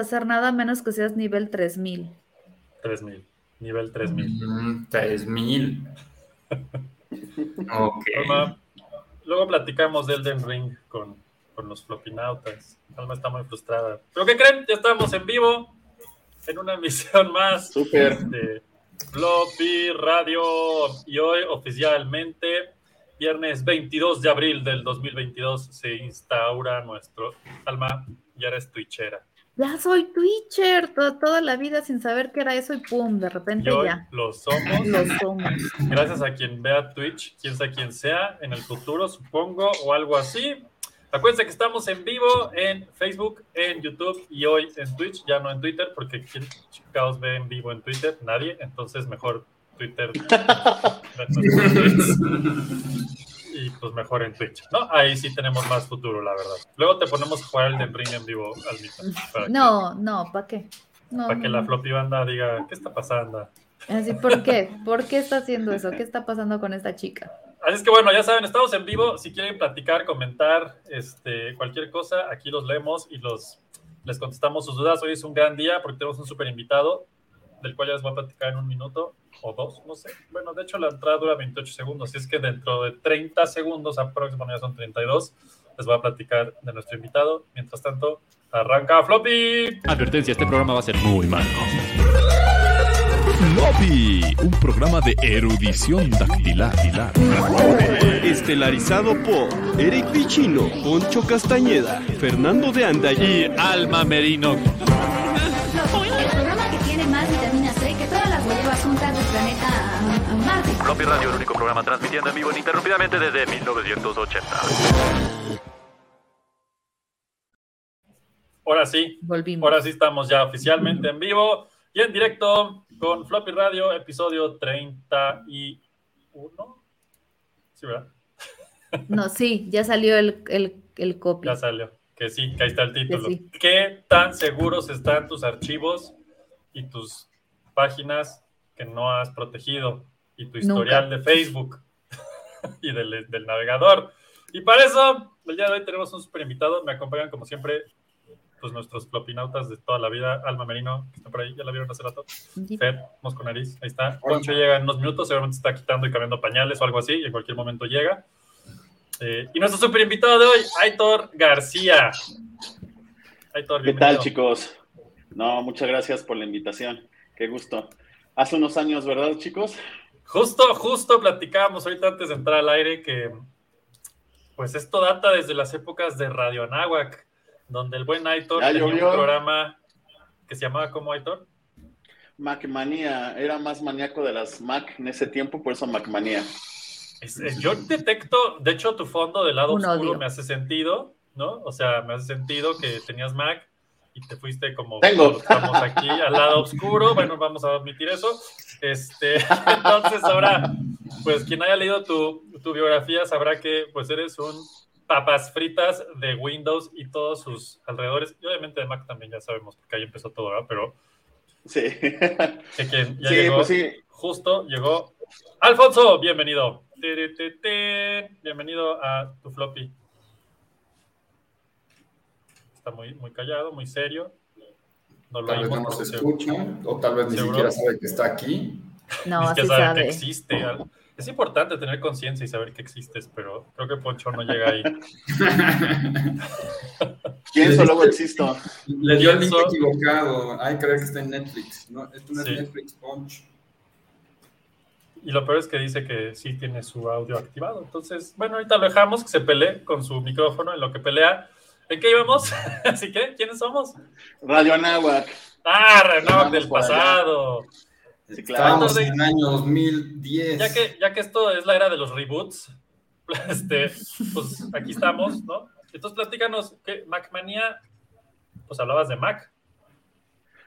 hacer nada menos que seas nivel 3000. 3000, nivel 3000. 3000. ok. luego platicamos de Elden Ring con, con los flopinautas. Alma está muy frustrada. ¿Pero qué creen? Ya estamos en vivo en una emisión más Super. de Floppy Radio y hoy oficialmente viernes 22 de abril del 2022 se instaura nuestro alma ya eres twitchera. Ya soy Twitcher, toda, la vida sin saber qué era eso y pum, de repente ya. Lo somos. Lo somos. Gracias a quien vea Twitch, quién sea quien sea, en el futuro supongo, o algo así. Acuérdense que estamos en vivo en Facebook, en YouTube y hoy en Twitch, ya no en Twitter, porque ¿quién chicaos ve en vivo en Twitter? Nadie, entonces mejor Twitter. y pues mejor en Twitch, ¿no? Ahí sí tenemos más futuro, la verdad. Luego te ponemos a jugar el de Ring en vivo, Almita. No, no, ¿para qué? para que la floppy banda diga, ¿qué está pasando? Así, ¿por qué? ¿Por qué está haciendo eso? ¿Qué está pasando con esta chica? Así es que bueno, ya saben, estamos en vivo. Si quieren platicar, comentar, este, cualquier cosa, aquí los leemos y los les contestamos sus dudas. Hoy es un gran día porque tenemos un súper invitado, del cual ya les voy a platicar en un minuto o dos, no sé. Bueno, de hecho la entrada dura 28 segundos, así es que dentro de 30 segundos, aproximadamente son 32, les voy a platicar de nuestro invitado. Mientras tanto, arranca Floppy. Advertencia, este programa va a ser muy malo. Floppy, un programa de erudición dactilar. Estelarizado por Eric Pichino, Poncho Castañeda, Fernando de Anda y Alma Merino. Floppy Radio, el único programa transmitiendo en vivo ininterrumpidamente desde 1980. Ahora sí, Volvimos. ahora sí estamos ya oficialmente en vivo y en directo con Floppy Radio, episodio 31. ¿Sí, verdad? No, sí, ya salió el, el, el copy. Ya salió, que sí, que ahí está el título. ¿Qué tan seguros están tus archivos y tus páginas que no has protegido? Y tu historial de Facebook y del, del navegador. Y para eso, el día de hoy tenemos un super invitado. Me acompañan, como siempre, pues nuestros flopinautas de toda la vida, Alma Merino, que está por ahí, ya la vieron hace rato, Fer, Mosco Nariz, ahí está, Poncho llega en unos minutos, seguramente está quitando y cambiando pañales o algo así, y en cualquier momento llega. Eh, y nuestro super invitado de hoy, Aitor García. Aitor, ¿Qué tal, chicos? No, muchas gracias por la invitación, qué gusto. Hace unos años, ¿verdad, chicos? Justo, justo platicábamos ahorita antes de entrar al aire que, pues esto data desde las épocas de Radio Anáhuac donde el buen Aitor tenía un programa que se llamaba como Aitor. Macmanía, era más maníaco de las Mac en ese tiempo, por eso Macmanía. yo detecto, de hecho, tu fondo del lado oscuro me hace sentido, ¿no? O sea, me hace sentido que tenías Mac y te fuiste como Tengo. estamos aquí al lado oscuro. Bueno, vamos a admitir eso. Este, entonces, ahora, pues quien haya leído tu, tu biografía sabrá que pues eres un papas fritas de Windows y todos sus alrededores. Y obviamente de Mac también ya sabemos, porque ahí empezó todo, ¿verdad? Pero. Sí. Que quien ya llegó, pues sí. Justo llegó. Alfonso, bienvenido. Bienvenido a tu floppy. Está muy, muy callado, muy serio. No lo tal vez no nos escucha, o tal vez ni siquiera sabe que está aquí. No, ni siquiera sabe, sabe que existe. Es importante tener conciencia y saber que existes, pero creo que Poncho no llega ahí. Pienso, luego existo. Le dio el link equivocado. Ay, creo que está en Netflix. No, esto no es Netflix, Poncho. Y lo peor es que dice que sí tiene su audio activado. Entonces, bueno, ahorita lo dejamos que se pelee con su micrófono en lo que pelea. ¿En qué íbamos? Así que, ¿quiénes somos? Radio Anáhuac. Ah, Radio Anáhuac del pasado. Allá. Sí, claro. Estamos en el año 2010. Ya que, ya que esto es la era de los reboots, este, pues aquí estamos, ¿no? Entonces, platícanos, ¿qué Macmanía? Pues hablabas de Mac.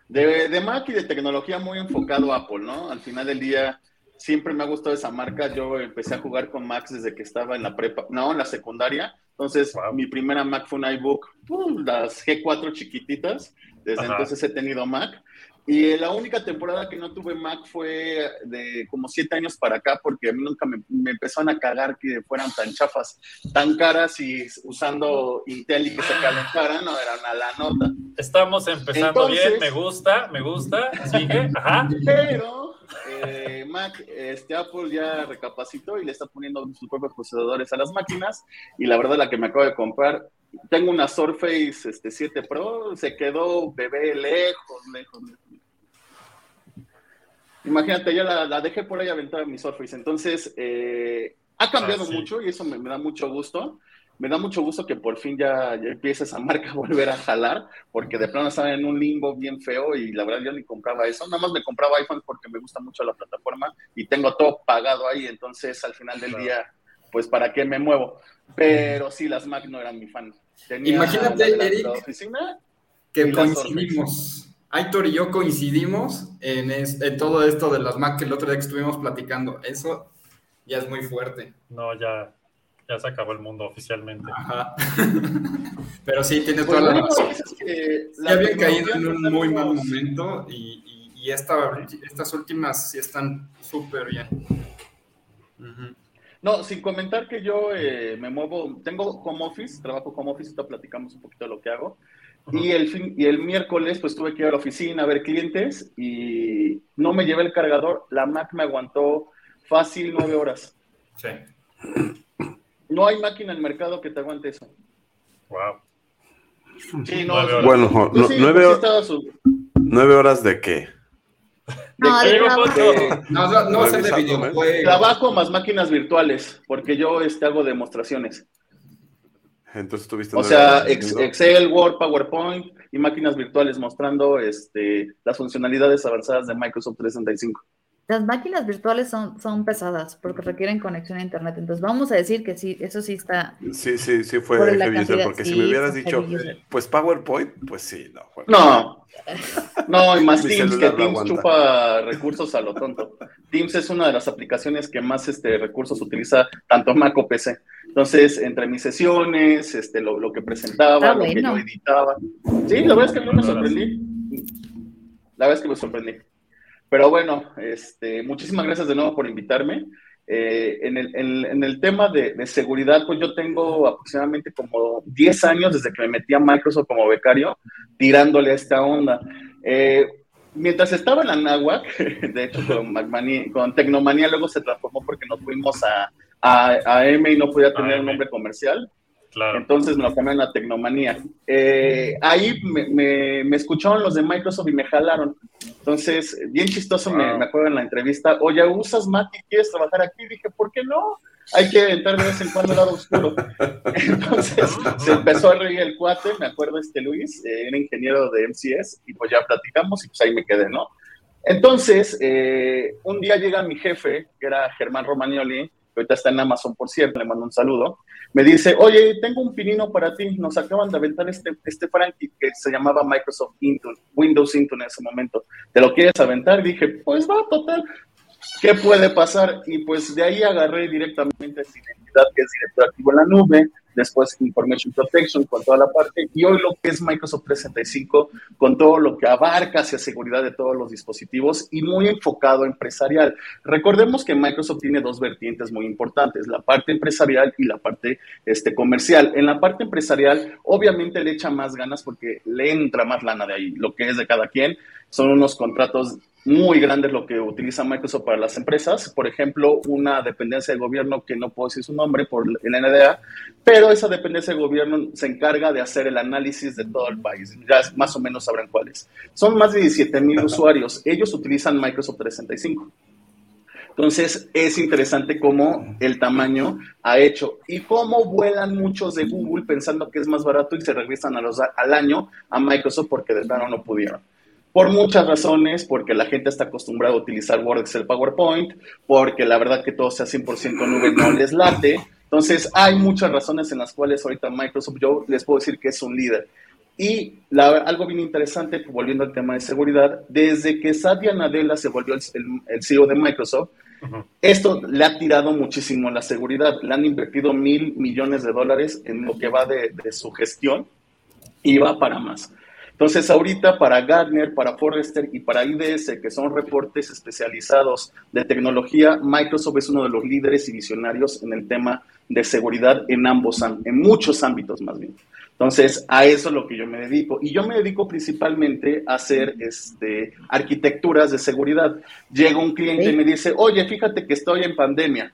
De, de, Mac y de tecnología muy enfocado a Apple, ¿no? Al final del día, siempre me ha gustado esa marca. Yo empecé a jugar con Macs desde que estaba en la prepa, no, en la secundaria. Entonces, mi primera Mac fue un iBook, las G4 chiquititas. Desde entonces he tenido Mac. Y la única temporada que no tuve Mac fue de como siete años para acá, porque a mí nunca me, me, empezaron a cagar que fueran tan chafas, tan caras y usando Intel y que se calentaran, no eran a la nota. Estamos empezando bien, me gusta, me gusta, sigue, ajá. Pero eh, Mac, este Apple ya recapacitó y le está poniendo sus propios procesadores a las máquinas, y la verdad la que me acabo de comprar tengo una Surface este, 7 Pro, se quedó bebé lejos, lejos, lejos. Imagínate, ya la, dejé por ahí aventada en mi Surface. Entonces, eh, ha cambiado ah, mucho y eso me, da mucho gusto. Me da mucho gusto que por fin ya, ya empiece esa marca a volver a jalar, porque de plano estaba en un limbo bien feo y la verdad yo ni compraba eso. Nada más me compraba iPhone porque me gusta mucho la plataforma y tengo todo pagado ahí. Entonces, al final del día, pues, ¿para qué me muevo? Pero sí, las Mac no eran mi fan. Imagínate, Eric, que coincidimos. Aitor y yo coincidimos en, en, todo esto de las Mac que el otro día que estuvimos platicando. Eso ya es muy fuerte. No, ya, ya se acabó el mundo oficialmente. Ajá. Pero sí, tiene toda la razón. ya habían caído en un muy mal momento y, y, estas últimas sí están súper bien. No, sin comentar que yo eh, me muevo, tengo home office, trabajo home office, ahorita platicamos un poquito de lo que hago. Y el, fin, y el miércoles pues tuve que ir a la oficina a ver clientes y no me llevé el cargador. La Mac me aguantó fácil nueve horas. Sí. No hay máquina en el mercado que te aguante eso. Wow. Sí, no, bueno, pues nueve, horas, nueve horas de qué? No, de no, no, de Trabajo más máquinas virtuales, porque yo este, hago demostraciones. Entonces tuviste. O sea, Excel, Word, PowerPoint y máquinas virtuales mostrando este, las funcionalidades avanzadas de Microsoft 365. Las máquinas virtuales son, son pesadas porque requieren conexión a internet. Entonces vamos a decir que sí, eso sí está. Sí, sí, sí fue heavy user, porque si me hubieras dicho, pues PowerPoint, pues sí, no. no, no, y más Teams, que Teams chupa recursos a lo tonto. Teams es una de las aplicaciones que más este, recursos utiliza tanto Mac o PC. Entonces, entre mis sesiones, este, lo, lo que presentaba, ah, lo que yo editaba. Sí, la verdad es que me sorprendí. La verdad es que me sorprendí. Pero bueno, este, muchísimas gracias de nuevo por invitarme. Eh, en, el, en, el, tema de, de, seguridad, pues yo tengo aproximadamente como 10 años desde que me metí a Microsoft como becario, tirándole a esta onda. Eh, mientras estaba en la NAWAC, de hecho con, con Tecnomanía luego se transformó porque nos fuimos a, a, a M y no podía tener un nombre comercial. Entonces me lo cambiaron a Tecnomanía. Eh, ahí me, me, escucharon los de Microsoft y me jalaron. Entonces, bien chistoso, me, acuerdo en la entrevista, oye, ¿usas Mac y quieres trabajar aquí? dije, ¿por qué no? Hay que entrar de vez en cuando al lado oscuro. Entonces, se empezó a reír el cuate, me acuerdo este Luis, eh, era ingeniero de MCS, y pues ya platicamos y pues ahí me quedé, ¿no? Entonces, eh, un día llega mi jefe, que era Germán Romagnoli, ahorita está en Amazon, por cierto, le mando un saludo, me dice, oye, tengo un pinino para ti, nos acaban de aventar este, este Frankie que se llamaba Microsoft Intune, Windows Intune en ese momento, ¿te lo quieres aventar? dije, pues va, total, ¿qué puede pasar? Y pues de ahí agarré directamente esa identidad que es director activo en la nube, después Information Protection con toda la parte, y hoy lo que es Microsoft 365 con todo lo que abarca hacia seguridad de todos los dispositivos y muy enfocado empresarial. Recordemos que Microsoft tiene dos vertientes muy importantes, la parte empresarial y la parte este, comercial. En la parte empresarial, obviamente le echa más ganas porque le entra más lana de ahí, lo que es de cada quien. Son unos contratos muy grandes lo que utiliza Microsoft para las empresas. Por ejemplo, una dependencia de gobierno que no puedo decir su nombre por el NDA, pero esa dependencia de gobierno se encarga de hacer el análisis de todo el país. Ya más o menos sabrán cuáles. Son más de 17 mil usuarios. Ellos utilizan Microsoft 365. Entonces, es interesante cómo el tamaño ha hecho y cómo vuelan muchos de Google pensando que es más barato y se regresan a los, al año a Microsoft porque de plano no pudieron por muchas razones, porque la gente está acostumbrada a utilizar Word, Excel, PowerPoint, porque la verdad que todo sea 100% nube no les late. Entonces, hay muchas razones en las cuales ahorita Microsoft, yo les puedo decir que es un líder. Y algo bien interesante, volviendo al tema de seguridad, desde que Satya Nadella se volvió el, CEO de Microsoft, esto le ha tirado muchísimo la seguridad. Le han invertido mil millones de dólares en lo que va de, de su gestión y va para más. Entonces, ahorita para Gartner, para Forrester y para IDS, que son reportes especializados de tecnología, Microsoft es uno de los líderes y visionarios en el tema de seguridad en ambos, en muchos ámbitos más bien. Entonces, a eso es lo que yo me dedico. Y yo me dedico principalmente a hacer este, arquitecturas de seguridad. Llega un cliente y me dice, oye, fíjate que estoy en pandemia.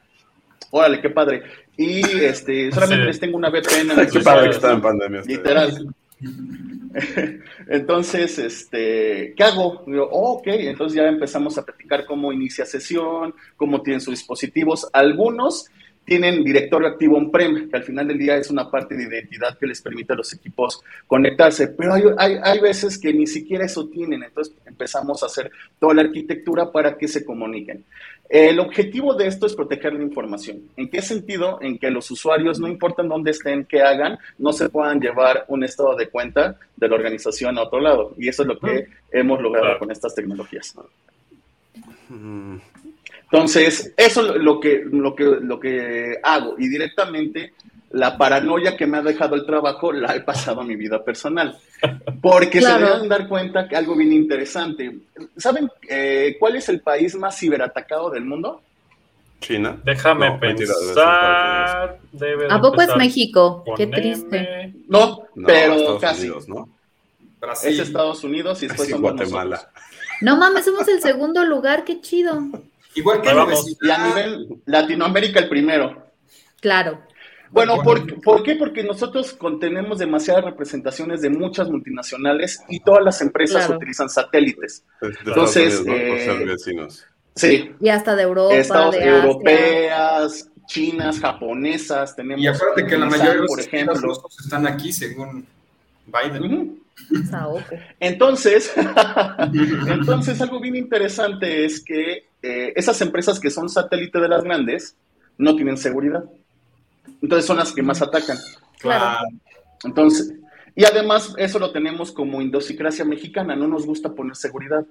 Órale, qué padre. Y este, solamente les tengo una VPN. En qué padre que está en pandemia. Literal. entonces, este, ¿qué hago? Digo, oh, ok, entonces ya empezamos a platicar cómo inicia sesión, cómo tienen sus dispositivos. Algunos tienen directorio activo on-prem, que al final del día es una parte de identidad que les permite a los equipos conectarse, pero hay, hay, hay, veces que ni siquiera eso tienen, entonces empezamos a hacer toda la arquitectura para que se comuniquen. El objetivo de esto es proteger la información. ¿En qué sentido? En que los usuarios, no importa dónde estén, qué hagan, no se puedan llevar un estado de cuenta de la organización a otro lado. Y eso es lo que hemos logrado con estas tecnologías. Entonces, eso es lo que, lo que, lo que hago. Y directamente, la paranoia que me ha dejado el trabajo la he pasado a mi vida personal. Porque se deben dar cuenta que algo bien interesante. ¿Saben eh, cuál es el país más ciberatacado del mundo? China. Déjame pensar. ¿A poco es México? Qué triste. No, pero casi. ¿no? Es Estados Unidos y después somos Guatemala. No mames, somos el segundo lugar, qué chido. Igual que Y a nivel Latinoamérica el primero. Claro. Bueno, ¿por, qué? Porque nosotros contenemos demasiadas representaciones de muchas multinacionales y todas las empresas utilizan satélites. Entonces, eh, sí. Y hasta de Europa. Estados europeas, chinas, japonesas, tenemos. Y acuérdate que la mayoría de los por ejemplo, están aquí según Biden. Entonces, entonces algo bien interesante es que eh, esas empresas que son satélite de las grandes no tienen seguridad. Entonces son las que más atacan. Claro. Entonces, y además eso lo tenemos como idiosincrasia mexicana, no nos gusta poner seguridad.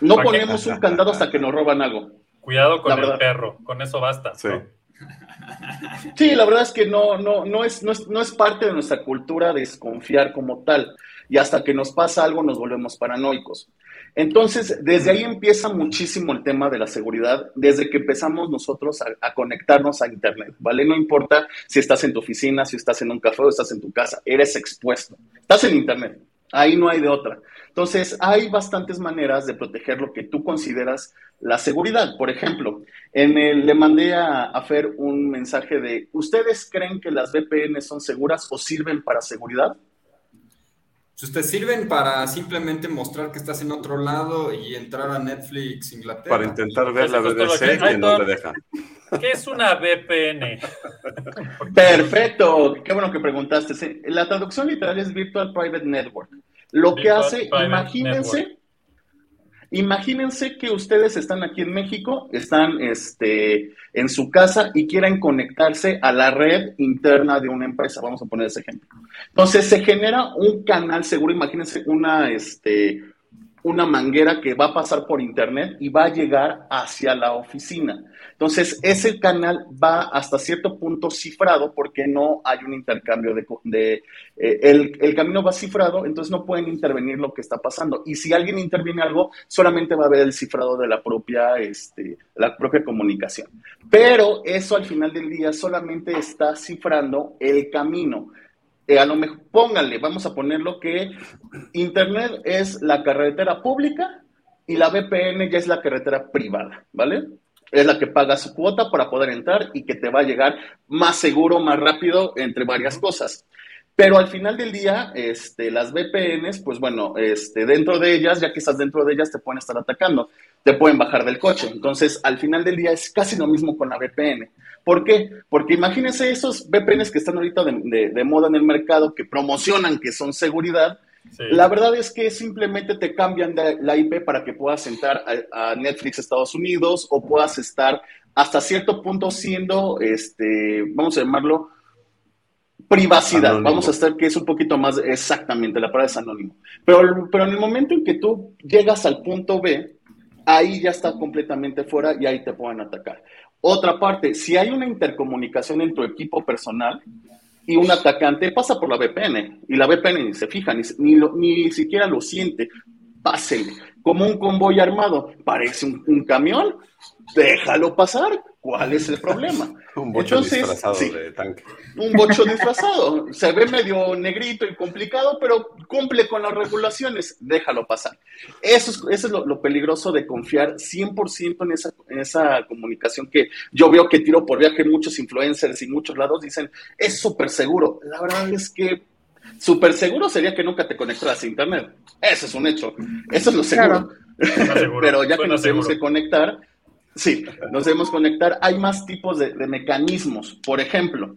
No ponemos un candado hasta que nos roban algo. Cuidado con el perro, con eso basta. Sí. Sí, la verdad es que no, no, no, es, no, es, no es parte de nuestra cultura desconfiar como tal. Y hasta que nos pasa algo nos volvemos paranoicos. Entonces, desde ahí empieza muchísimo el tema de la seguridad, desde que empezamos nosotros a, conectarnos a Internet, ¿vale? No importa si estás en tu oficina, si estás en un café o estás en tu casa, eres expuesto. Estás en Internet, ahí no hay de otra. Entonces, hay bastantes maneras de proteger lo que tú consideras la seguridad. Por ejemplo, en el, le mandé a, a Fer un mensaje de, ¿ustedes creen que las VPN son seguras o sirven para seguridad? Si te sirven para simplemente mostrar que estás en otro lado y entrar a Netflix Inglaterra. Para intentar ver la BBC y no te deja. ¿Qué es una VPN? Perfecto, qué bueno que preguntaste. La traducción literal es Virtual Private Network. Lo que hace, imagínense, Imagínense que ustedes están aquí en México, están este, en su casa y quieren conectarse a la red interna de una empresa. Vamos a poner ese ejemplo. Entonces se genera un canal seguro. Imagínense una, este, una manguera que va a pasar por internet y va a llegar hacia la oficina. Entonces, ese canal va hasta cierto punto cifrado porque no hay un intercambio de... Eh, el, camino va cifrado, entonces no pueden intervenir lo que está pasando. Y si alguien interviene algo, solamente va a haber el cifrado de la propia, este, la propia comunicación. Pero eso al final del día solamente está cifrando el camino. Eh, a lo mejor, pónganle, vamos a ponerlo que Internet es la carretera pública y la VPN ya es la carretera privada, ¿vale? es la que paga su cuota para poder entrar y que te va a llegar más seguro, más rápido, entre varias cosas. Pero al final del día, este, las VPNs, pues bueno, este, dentro de ellas, ya que estás dentro de ellas, te pueden estar atacando, te pueden bajar del coche. Entonces, al final del día es casi lo mismo con la VPN. ¿Por qué? Porque imagínense esos VPNs que están ahorita de moda en el mercado, que promocionan que son seguridad, la verdad es que simplemente te cambian de la IP para que puedas entrar a, Netflix Estados Unidos o puedas estar hasta cierto punto siendo, este, vamos a llamarlo, privacidad. Vamos a estar que es un poquito más exactamente, la palabra es anónimo. Pero, pero en el momento en que tú llegas al punto B, ahí ya está completamente fuera y ahí te pueden atacar. Otra parte, si hay una intercomunicación en tu equipo personal y un atacante pasa por la VPN y la VPN ni se fija, ni, ni, ni siquiera lo siente, pásele. Como un convoy armado, parece un camión, déjalo pasar. ¿Cuál es el problema? un bocho disfrazado de tanque. Un bocho disfrazado. Se ve medio negrito y complicado, pero cumple con las regulaciones. Déjalo pasar. Eso es, eso es lo, peligroso de confiar 100% en esa, en esa comunicación que yo veo que tiro por viaje muchos influencers y muchos lados dicen, es súper seguro. La verdad es que súper seguro sería que nunca te conectaras a Internet. Eso es un hecho. Eso es lo seguro. pero ya que nos tenemos que conectar Sí, nos debemos conectar. Hay más tipos de, mecanismos. Por ejemplo,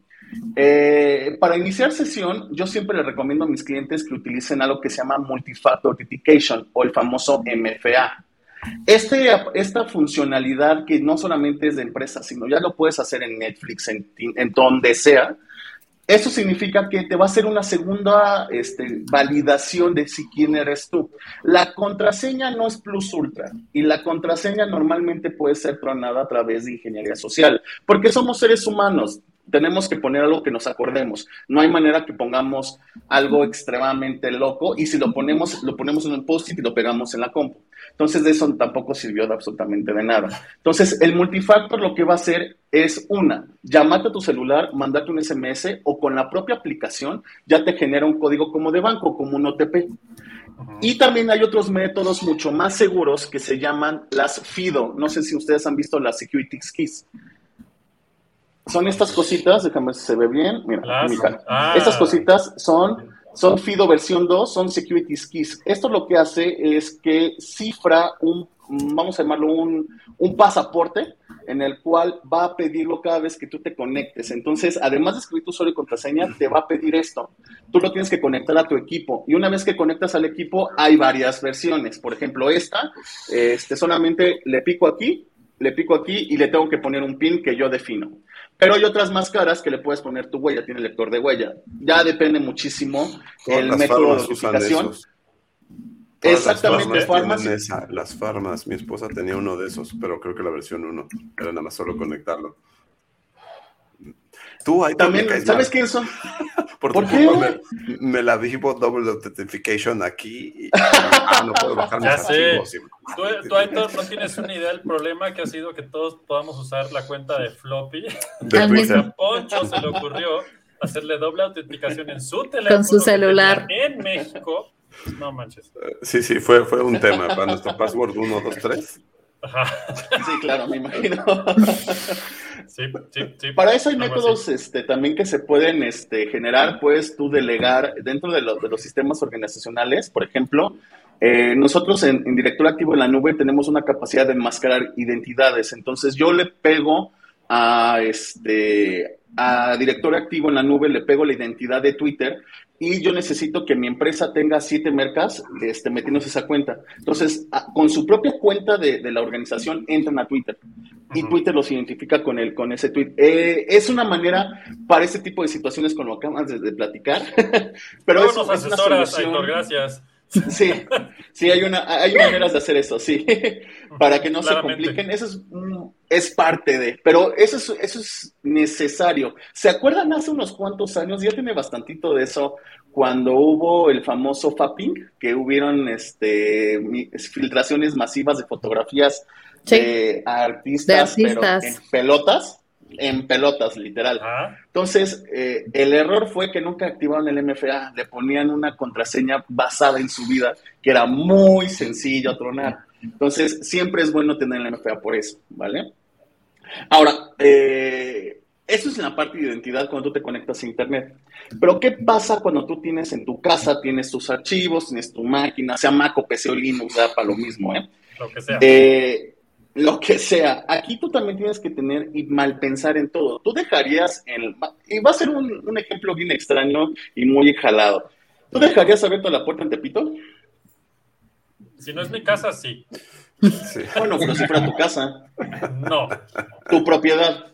eh, para iniciar sesión, yo siempre le recomiendo a mis clientes que utilicen algo que se llama Multifactor Authentication o el famoso MFA. Este, esta funcionalidad que no solamente es de empresa, sino ya lo puedes hacer en Netflix, en, en donde sea, eso significa que te va a hacer una segunda este, validación de si quién eres tú. La contraseña no es plus ultra y la contraseña normalmente puede ser tronada a través de ingeniería social, porque somos seres humanos. Tenemos que poner algo que nos acordemos. No hay manera que pongamos algo extremadamente loco y si lo ponemos, lo ponemos en un post-it y lo pegamos en la compu. Entonces, de eso tampoco sirvió de absolutamente de nada. Entonces, el multifactor lo que va a hacer es una, llamarte a tu celular, mandarte un SMS o con la propia aplicación ya te genera un código como de banco, como un OTP. Y también hay otros métodos mucho más seguros que se llaman las FIDO. No sé si ustedes han visto las Security Keys. Son estas cositas, déjame ver si se ve bien. Mira, ah. Estas cositas son son FIDO versión 2, son Security Keys. Esto lo que hace es que cifra un, vamos a llamarlo un, un, pasaporte, en el cual va a pedirlo cada vez que tú te conectes. Entonces, además de escribir tu usuario y contraseña, te va a pedir esto. Tú lo tienes que conectar a tu equipo. Y una vez que conectas al equipo, hay varias versiones. Por ejemplo, esta, este, solamente le pico aquí, le pico aquí y le tengo que poner un pin que yo defino. Pero hay otras más caras que le puedes poner tu huella, tiene lector de huella. Ya depende muchísimo el método de autenticación. Exactamente, las farmas. las farmas, mi esposa tenía uno de esos, pero creo que la versión 1 era nada más solo conectarlo. Tú ahí también, ¿sabes quién son? Por, ¿Por qué? Me, la vivo Double Authentication aquí y ah, no puedo bajar ya sé. Tú, tú, Aitor, no tienes una idea del problema que ha sido que todos podamos usar la cuenta de floppy. A Poncho se le ocurrió hacerle doble autenticación en su teléfono. Con su celular. En México. No manches. Sí, sí, fue, fue un tema para nuestro password 123. Sí, claro, me imagino. Para eso hay métodos este, también que se pueden este, generar, puedes tú delegar dentro de, de los sistemas organizacionales, por ejemplo, eh, nosotros en, en, Director Activo en la Nube tenemos una capacidad de enmascarar identidades, entonces yo le pego a este a Director Activo en la Nube, le pego la identidad de Twitter y yo necesito que mi empresa tenga siete mercas este, metiéndose esa cuenta. Entonces, con su propia cuenta de, la organización, entran a Twitter y Twitter los identifica con, el, con ese tweet. Eh, es una manera para este tipo de situaciones, con lo que acabas de, platicar, pero eso es una solución. gracias. Sí, sí, hay, una, hay maneras de hacer eso, sí, para que no se compliquen. Eso es, es parte de, pero eso es, eso es necesario. ¿Se acuerdan hace unos cuantos años? Ya tiene bastantito de eso, cuando hubo el famoso fapping, que hubieron este, filtraciones masivas de fotografías de, artistas, pero en pelotas en pelotas, literal. Entonces, eh, el error fue que nunca activaron el MFA, le ponían una contraseña basada en su vida, que era muy sencillo tronar. Entonces, siempre es bueno tener el MFA por eso, ¿vale? Ahora, eh, eso es en la parte de identidad cuando tú te conectas a Internet. Pero, ¿qué pasa cuando tú tienes en tu casa, tienes tus archivos, tienes tu máquina, sea Mac o PC o Linux, da para lo mismo, ¿eh? Lo que sea. Eh, lo que sea. Aquí tú también tienes que tener y mal pensar en todo. Tú dejarías, en, y va a ser un, ejemplo bien extraño y muy jalado. ¿Tú dejarías abierta la puerta en Tepito? Si no es mi casa, sí. Bueno, pero si fuera tu casa. No. Tu propiedad.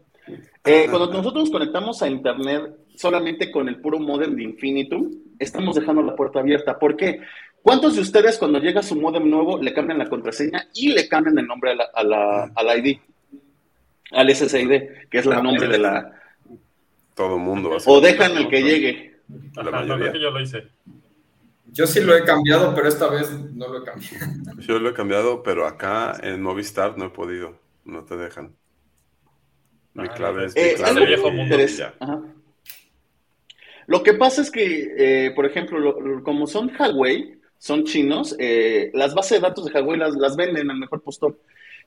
Eh, cuando nosotros nos conectamos a Internet, solamente con el puro modem de Infinitum, estamos dejando la puerta abierta. ¿Por qué? ¿Cuántos de ustedes cuando llega su modem nuevo le cambian la contraseña y le cambian el nombre a la, a la, al ID? Al SSID, que es el nombre de la... Todo mundo. O dejan el que llegue. La mayoría. yo lo hice. Yo sí lo he cambiado, pero esta vez no lo he cambiado. Yo lo he cambiado, pero acá en Movistar no he podido. No te dejan. Mi ah, clave es, eh, el viejo mundo. Lo que pasa es que, eh, por ejemplo, como son Huawei, son chinos, eh, las bases de datos de Huawei las, venden al mejor postor.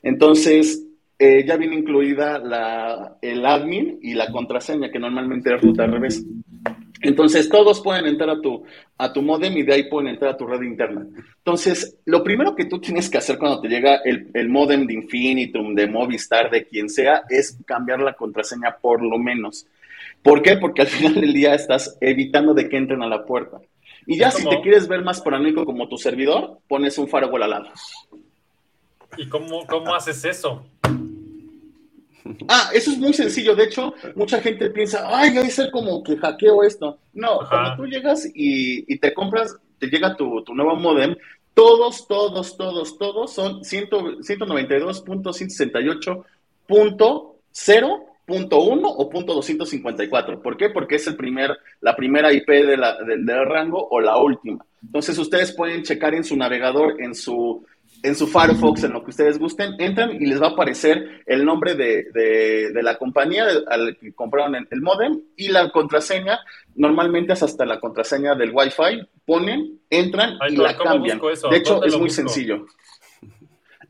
Entonces, ya viene incluida la, el admin y la contraseña, que normalmente es ruta al revés. Entonces, todos pueden entrar a tu, a tu modem y de ahí pueden entrar a tu red interna. Entonces, lo primero que tú tienes que hacer cuando te llega el, el modem de Infinitum, de Movistar, de quien sea, es cambiar la contraseña por lo menos. ¿Por qué? Porque al final del día estás evitando de que entren a la puerta. Y ya si te quieres ver más paranoico como tu servidor, pones un firewall al lado. ¿Y cómo, cómo haces eso? Ah, eso es muy sencillo. De hecho, mucha gente piensa, ay, debe ser como que hackeo esto. No, cuando tú llegas y, te compras, te llega tu, nuevo modem, todos, todos, todos, todos son 192.168.0.1 o punto 254. ¿Por qué? Porque es el primer, la primera IP de la, del rango o la última. Entonces ustedes pueden checar en su navegador, en su en su Firefox, en lo que ustedes gusten, entran y les va a aparecer el nombre de, la compañía al que compraron el, modem y la contraseña. Normalmente es hasta la contraseña del Wi-Fi. Ponen, entran y la cambian. De hecho, es muy sencillo.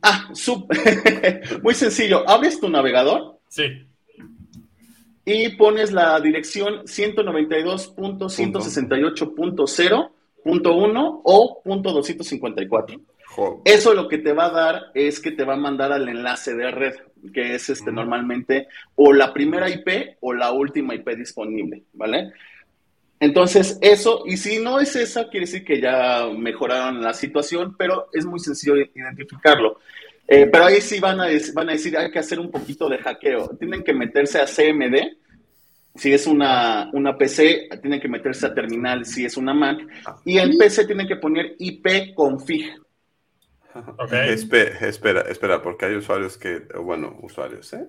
Ah, muy sencillo. Abres tu navegador. Sí. Y pones la dirección 192.168.0.1 o .254 eso lo que te va a dar es que te va a mandar al enlace de red, que es este normalmente o la primera IP o la última IP disponible, ¿vale? Entonces, eso, y si no es esa, quiere decir que ya mejoraron la situación, pero es muy sencillo identificarlo. Eh, pero ahí sí van a, van a decir, hay que hacer un poquito de hackeo. Tienen que meterse a CMD, si es una, una PC, tienen que meterse a terminal si es una Mac, y en PC tienen que poner IP config, Espera, espera, espera, porque hay usuarios que, bueno, usuarios, ¿eh?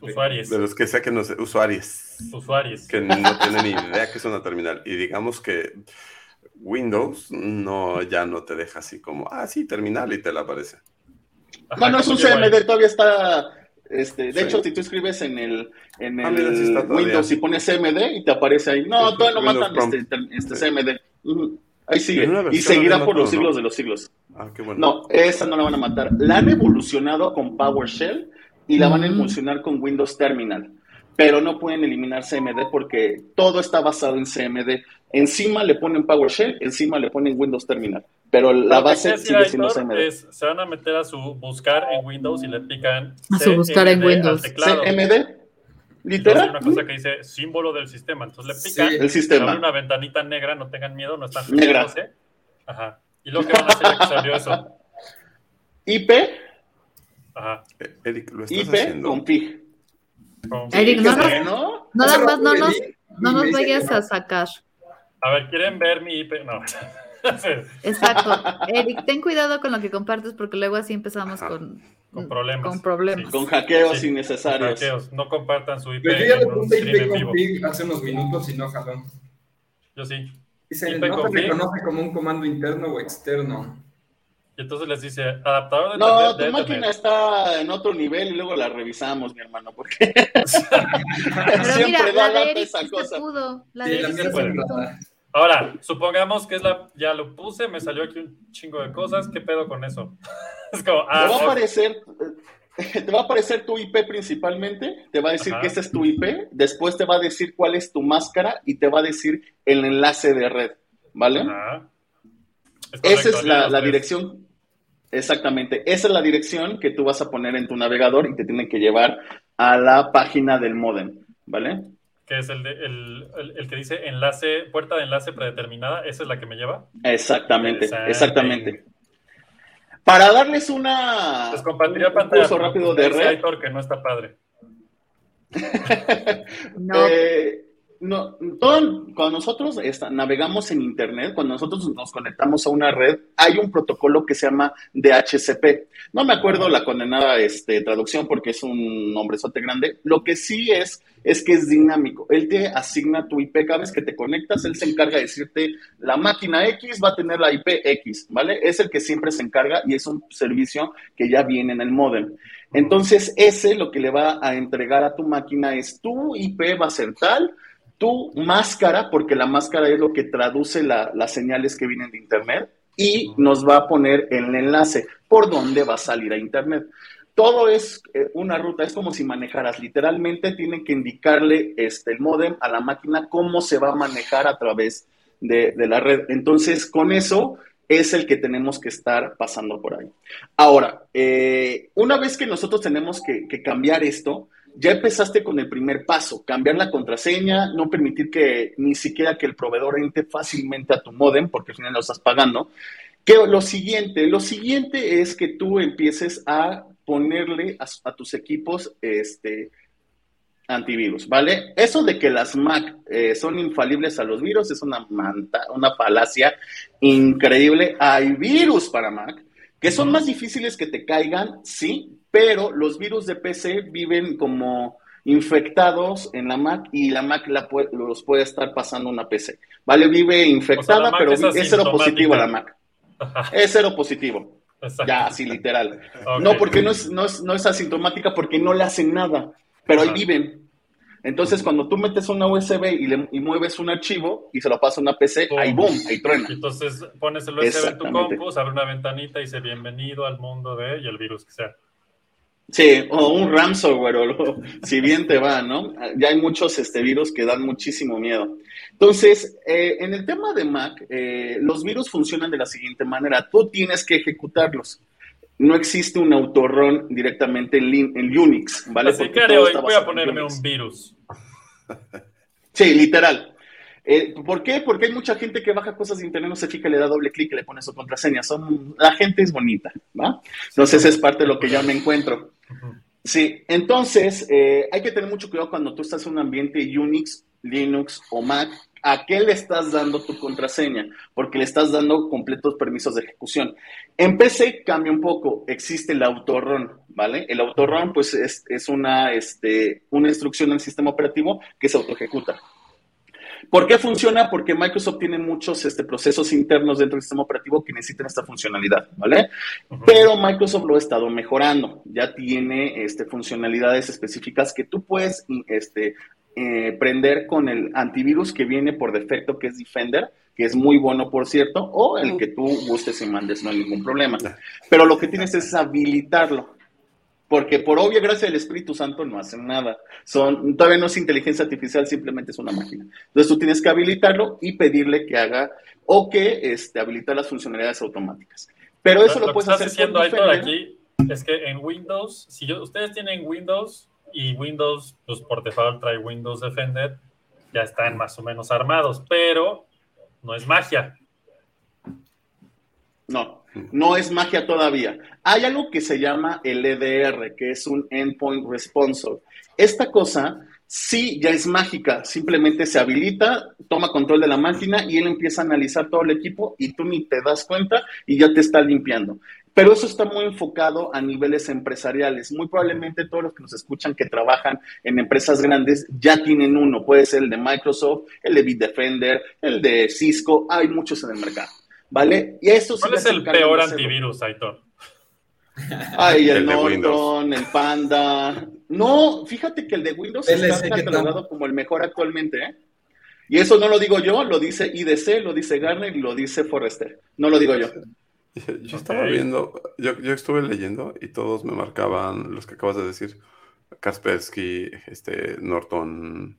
Usuarios. De los que sé que no sé, usuarios. Usuarios. Que no tienen ni idea que es una terminal. Y digamos que Windows no, ya no te deja así como, ah, sí, terminal y te la aparece. bueno, es un CMD, todavía está. Este, de hecho, si tú escribes en el, en ah, el Windows y pones CMD y te aparece ahí. No, todavía no matan este, este CMD. Ahí sigue. Y seguirá por los siglos de los siglos. Ah, qué bueno. No, esa no la van a matar. La han evolucionado con PowerShell y la van a mm. evolucionar con Windows Terminal. Pero no pueden eliminar CMD porque todo está basado en CMD. Encima le ponen PowerShell, encima le ponen Windows Terminal. Pero la base sigue siendo CMD. se van a meter a su buscar en Windows y le pican. A su buscar en Windows. CMD. Literal. una cosa que dice símbolo del sistema. Entonces le pican. el sistema. una ventanita negra, no tengan miedo, no están Negra. Ajá. ¿Y lo que van a hacer que salió eso? IP. Ajá. Eh, Eric, lo estás IP haciendo. config. Eric, no, nos, no, nada más no nos, no nos vayas a sacar. A ver, ¿quieren ver mi IP? No. Exacto. Eric, ten cuidado con lo que compartes porque luego así empezamos con, con problemas. Con problemas. Con hackeos innecesarios. hackeos. No compartan su IP. Pero yo ya le puse IP config hace unos minutos y no jaló. Yo sí. Dice, no se reconoce como un comando interno o externo. Y entonces les dice, adaptador de No, tu máquina está en otro nivel y luego la revisamos, mi hermano, porque siempre da lata esa cosa. Pudo, la sí, Ahora, supongamos que es la, ya lo puse, me salió aquí un chingo de cosas, ¿qué pedo con eso? Es como, ah, te va a aparecer, te va a aparecer tu IP principalmente, te va a decir que ese es tu IP, después te va a decir cuál es tu máscara y te va a decir el enlace de red, ¿vale? esa es la, la dirección, exactamente, esa es la dirección que tú vas a poner en tu navegador y te tiene que llevar a la página del modem, ¿vale? que es el, de, el, el, que dice enlace, puerta de enlace predeterminada, ¿esa es la que me lleva? Exactamente, exactamente. Para darles una pues compartiría pantalla rápido de red. que no está padre. no. Eh, no, todo, cuando nosotros navegamos en Internet, cuando nosotros nos conectamos a una red, hay un protocolo que se llama DHCP. No me acuerdo la condenada este, traducción porque es un nombrezote grande. Lo que sí es, es que es dinámico. Él te asigna tu IP cada vez que te conectas, él se encarga de decirte la máquina X va a tener la IP X, ¿vale? Es el que siempre se encarga y es un servicio que ya viene en el modem. Entonces, ese lo que le va a entregar a tu máquina es tu IP va a ser tal, tu máscara, porque la máscara es lo que traduce las señales que vienen de Internet, y nos va a poner el enlace por dónde va a salir a Internet. Todo es eh, una ruta, es como si manejaras, literalmente tienen que indicarle este, el modem a la máquina cómo se va a manejar a través de, la red. Entonces, con eso es el que tenemos que estar pasando por ahí. Ahora, eh, una vez que nosotros tenemos que, que cambiar esto, ya empezaste con el primer paso, cambiar la contraseña, no permitir que ni siquiera que el proveedor entre fácilmente a tu modem, porque al final lo estás pagando. Que lo siguiente, lo siguiente es que tú empieces a ponerle a, tus equipos este, antivirus, ¿vale? Eso de que las Mac eh, son infalibles a los virus es una, manta, una falacia increíble. Hay virus para Mac que son más difíciles que te caigan, sí, pero los virus de PC viven como infectados en la Mac y la Mac los puede estar pasando una PC. ¿Vale? Vive infectada, pero es, cero positivo la Mac. Es cero positivo. Ya, así literal. No, porque no es, no, es, no es asintomática porque no le hacen nada, pero ahí viven. Entonces, cuando tú metes una USB y, le, mueves un archivo y se lo pasa a una PC, ahí boom, ahí truena. Entonces pones el USB en tu compu, abre una ventanita y dice bienvenido al mundo de y el virus que sea. Sí, o un ransomware, o si bien te va, ¿no? Ya hay muchos este, virus que dan muchísimo miedo. Entonces, eh, en el tema de Mac, eh, los virus funcionan de la siguiente manera. Tú tienes que ejecutarlos. No existe un autorrun directamente en, en Unix, ¿vale? Así que hoy voy a ponerme un virus. Sí, literal. Eh, ¿Por qué? Porque hay mucha gente que baja cosas de internet, no se fija, le da doble clic y le pone su contraseña. Son, la gente es bonita, ¿va? Entonces es parte de lo que ya me encuentro. Sí, entonces eh, hay que tener mucho cuidado cuando tú estás en un ambiente Unix, Linux o Mac. ¿A qué le estás dando tu contraseña? Porque le estás dando completos permisos de ejecución. En PC cambia un poco. Existe el autorun, ¿vale? El autorun, pues, es, es una, este, una instrucción del sistema operativo que se autoejecuta. ¿Por qué funciona? Porque Microsoft tiene muchos este, procesos internos dentro del sistema operativo que necesitan esta funcionalidad, ¿vale? Pero Microsoft lo ha estado mejorando. Ya tiene este, funcionalidades específicas que tú puedes este, eh, prender con el antivirus que viene por defecto, que es Defender, que es muy bueno, por cierto, o el que tú gustes y mandes, no hay ningún problema. Pero lo que tienes es habilitarlo porque por obvia gracia del Espíritu Santo no hacen nada. Son, todavía no es inteligencia artificial, simplemente es una máquina. Entonces tú tienes que habilitarlo y pedirle que haga o que este, habilitar las funcionalidades automáticas. Pero eso lo, puedes hacer haciendo aquí es que en Windows, si ustedes tienen Windows y Windows, pues por default trae Windows Defender, ya están más o menos armados, pero no es magia. No, no es magia todavía. Hay algo que se llama el EDR, que es un Endpoint Responsive. Esta cosa sí ya es mágica, simplemente se habilita, toma control de la máquina y él empieza a analizar todo el equipo y tú ni te das cuenta y ya te está limpiando. Pero eso está muy enfocado a niveles empresariales. Muy probablemente todos los que nos escuchan que trabajan en empresas grandes ya tienen uno. Puede ser el de Microsoft, el de Bitdefender, el de Cisco. Hay muchos en el mercado. ¿Vale? Y eso ¿Cuál es el peor antivirus, Aitor? Ay, el, el Norton, el Panda. No, fíjate que el de Windows está catalogado como el mejor actualmente, ¿eh? Y eso no lo digo yo, lo dice IDC, lo dice Garner y lo dice Forrester. No lo digo yo. Yo estaba viendo, yo, yo, estuve leyendo y todos me marcaban los que acabas de decir. Kaspersky, este, Norton,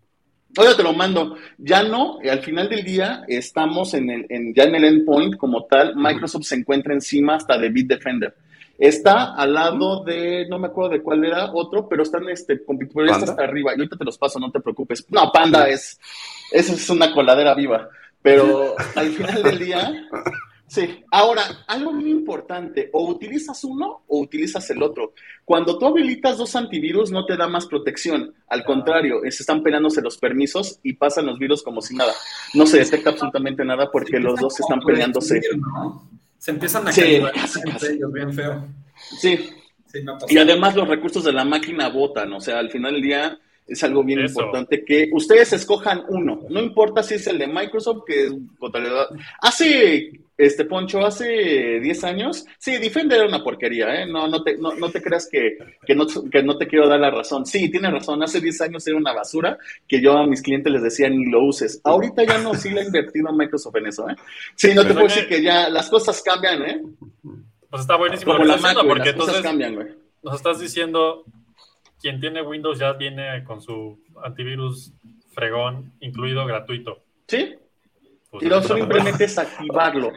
Oye, te lo mando. Ya no, al final del día estamos en el, en, ya en el endpoint como tal. Microsoft se encuentra encima hasta de Bitdefender. Está al lado de, no me acuerdo de cuál era otro, pero están este, competidores hasta arriba. Y ahorita te los paso, no te preocupes. No, Panda es, eso es una coladera viva. Pero al final del día, Sí, ahora, algo muy importante, o utilizas uno o utilizas el otro. Cuando tú habilitas dos antivirus no te da más protección, al contrario, se están peleándose los permisos y pasan los virus como si nada. No se detecta absolutamente nada porque los dos están peleándose. Se empiezan a sí, ellos bien feo. Sí. y además los recursos de la máquina votan, o sea, al final del día es algo bien importante que ustedes escojan uno, no importa si es el de Microsoft, que es Hace, este Poncho, hace 10 años, sí, Defender era una porquería, ¿eh? No, no, te, no, te creas que, que, no, que no te quiero dar la razón. Sí, tienes razón, hace 10 años era una basura que yo a mis clientes les decía ni lo uses. Ahorita ya no, sí le he invertido Microsoft en eso, ¿eh? Sí, no te puedo decir que ya las cosas cambian, ¿eh? Pues está buenísimo. Como la porque entonces cambian, güey. Nos estás diciendo quien tiene Windows ya viene con su antivirus fregón incluido gratuito. Sí. Pues y lo simplemente es activarlo.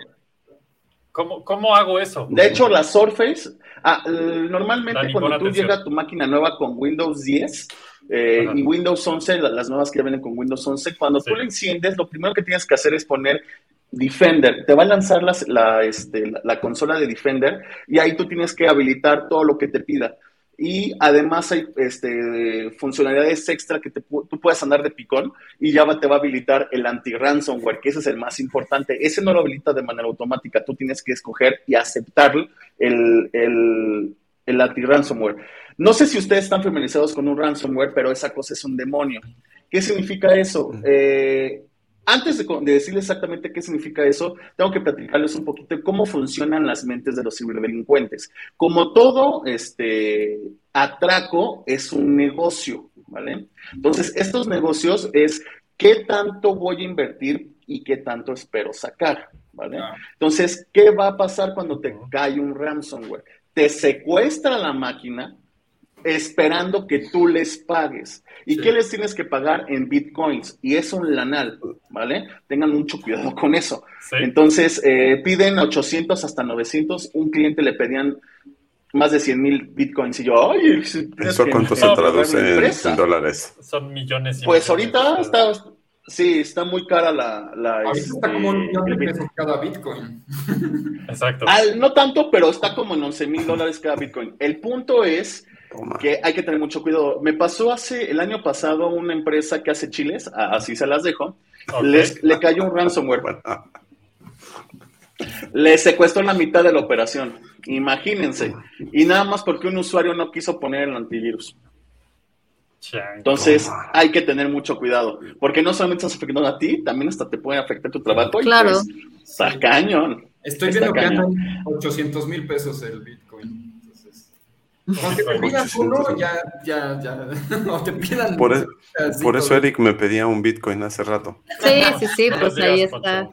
¿Cómo, ¿Cómo, hago eso? De hecho, la Surface, ah, normalmente cuando tú llegas a tu máquina nueva con Windows 10 eh, y Windows 11, las nuevas que vienen con Windows 11, cuando tú la enciendes, lo primero que tienes que hacer es poner Defender. Te va a lanzar la, este, la consola de Defender y ahí tú tienes que habilitar todo lo que te pida. Y además hay este, funcionalidades extra que tú puedes andar de picón y ya te va a habilitar el anti-ransomware, que ese es el más importante. Ese no lo habilita de manera automática, tú tienes que escoger y aceptar el, el, el anti-ransomware. No sé si ustedes están familiarizados con un ransomware, pero esa cosa es un demonio. ¿Qué significa eso? Eh, antes de, decirle exactamente qué significa eso, tengo que platicarles un poquito de cómo funcionan las mentes de los ciberdelincuentes. Como todo este, atraco es un negocio, ¿vale? Entonces, estos negocios es qué tanto voy a invertir y qué tanto espero sacar, ¿vale? Ah. Entonces, ¿qué va a pasar cuando te cae un ransomware? Te secuestra la máquina, esperando que tú les pagues. ¿Y qué les tienes que pagar en bitcoins? Y es un lanal, ¿vale? Tengan mucho cuidado con eso. Entonces, eh, piden 800 hasta 900. Un cliente le pedían más de 100 mil bitcoins. Y yo, ay, ¿eso cuánto se traduce en, dólares? Son millones. Y pues ahorita está, sí, está muy cara la. la está este, como un millón de pesos cada bitcoin. Exacto. no tanto, pero está como en 11 mil dólares cada bitcoin. El punto es que hay que tener mucho cuidado. Me pasó hace el año pasado una empresa que hace chiles, así se las dejo, le cayó un ransomware. Le secuestró la mitad de la operación, imagínense. Y nada más porque un usuario no quiso poner el antivirus. Entonces hay que tener mucho cuidado, porque no solamente estás afectando a ti, también hasta te puede afectar tu trabajo. Claro. está cañón. Estoy viendo que andan 800 mil pesos el Te pidas uno, ya, ya, ya. O te pidan. Por, e- por eso Eric me pedía un Bitcoin hace rato. Sí, sí, sí, pues ahí está.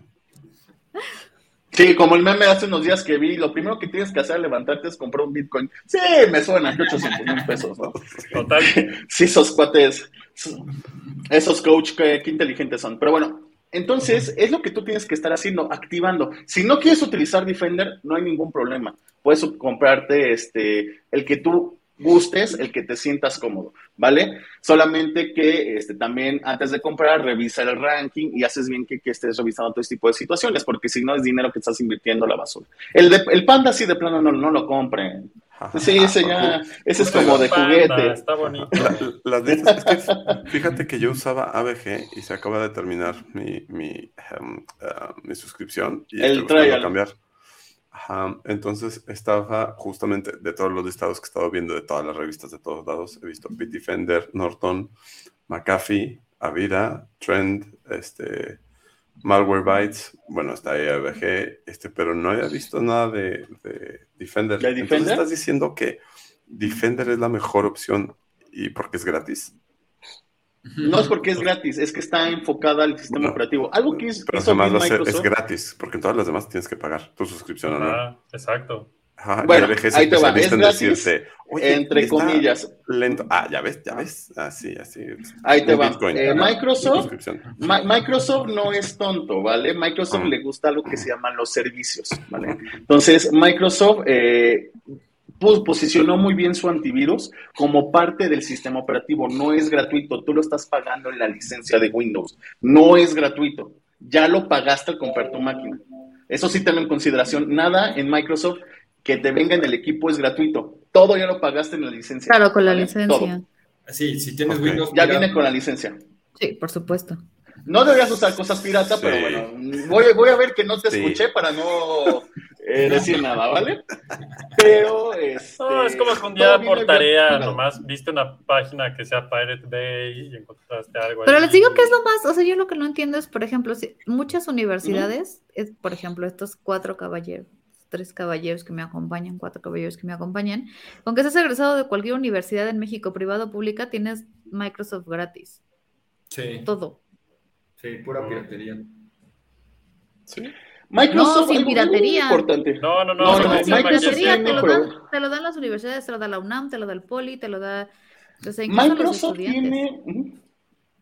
Sí, como el meme hace unos días que vi, lo primero que tienes que hacer al levantarte es comprar un Bitcoin. Sí, me suena, que 800 mil pesos, ¿no? Total. Sí, esos cuates, esos coach, qué, qué inteligentes son. Pero bueno, entonces, es lo que tú tienes que estar haciendo, activando. Si no quieres utilizar Defender, no hay ningún problema. Puedes comprarte este, el que tú gustes, el que te sientas cómodo, ¿vale? Solamente que este, también antes de comprar, revisa el ranking y haces bien que, estés revisando todo este tipo de situaciones, porque si no es dinero que estás invirtiendo a la basura. El, el panda sí de plano no, no lo compren. Sí, ese ya, ese es como de juguete. Está bonito. fíjate que yo usaba ABG y se acaba de terminar mi, mi, em, eh, mi suscripción y el trial. cambiar. entonces estaba justamente de todos los listados que he estado viendo de todas las revistas de todos lados, he visto Bitdefender, Norton, McAfee, Avira, Trend, este, Malwarebytes, bueno, está ahí ABG, este, pero no había visto nada de, Defender. ¿De Defender? estás diciendo que Defender es la mejor opción y porque es gratis. No es porque es gratis, es que está enfocada al sistema operativo. Algo que es, pero además a ser, es gratis, porque en todas las demás tienes que pagar tu suscripción. Ah, exacto bueno, ahí te va, es entre comillas. Lento. Ah, ya ves, ya ves. Así, así. Ahí te va. Eh, Microsoft, Microsoft no es tonto, ¿vale? Microsoft le gusta lo que se llaman los servicios, ¿vale? Entonces, Microsoft eh, posicionó muy bien su antivirus como parte del sistema operativo. No es gratuito, tú lo estás pagando en la licencia de Windows. No es gratuito. Ya lo pagaste al comprar tu máquina. Eso sí tenlo en consideración. Nada en Microsoft que te venga en el equipo es gratuito. Todo ya lo pagaste en la licencia. Claro, con la licencia. Sí, si tienes Windows. Ya viene con la licencia. Sí, por supuesto. No deberías usar cosas pirata, pero bueno, voy, a ver que no te escuché para no eh, decir nada, ¿vale? Pero este, no, es como día por tarea nomás viste una página que sea Pirate Bay y encontraste algo. Pero les digo que es lo más, o sea, yo lo que no entiendo es, por ejemplo, si muchas universidades, es, por ejemplo, estos cuatro caballeros, tres caballeros que me acompañan, cuatro caballeros que me acompañan, con que seas egresado de cualquier universidad en México, privado o pública, tienes Microsoft gratis. Sí. Todo. Sí, pura piratería. Sí. Microsoft no, sin piratería. Importante. No, no, no. no, sin piratería te lo, dan, te lo dan las universidades, te lo da la UNAM, te lo da el Poli, te lo da... Microsoft tiene...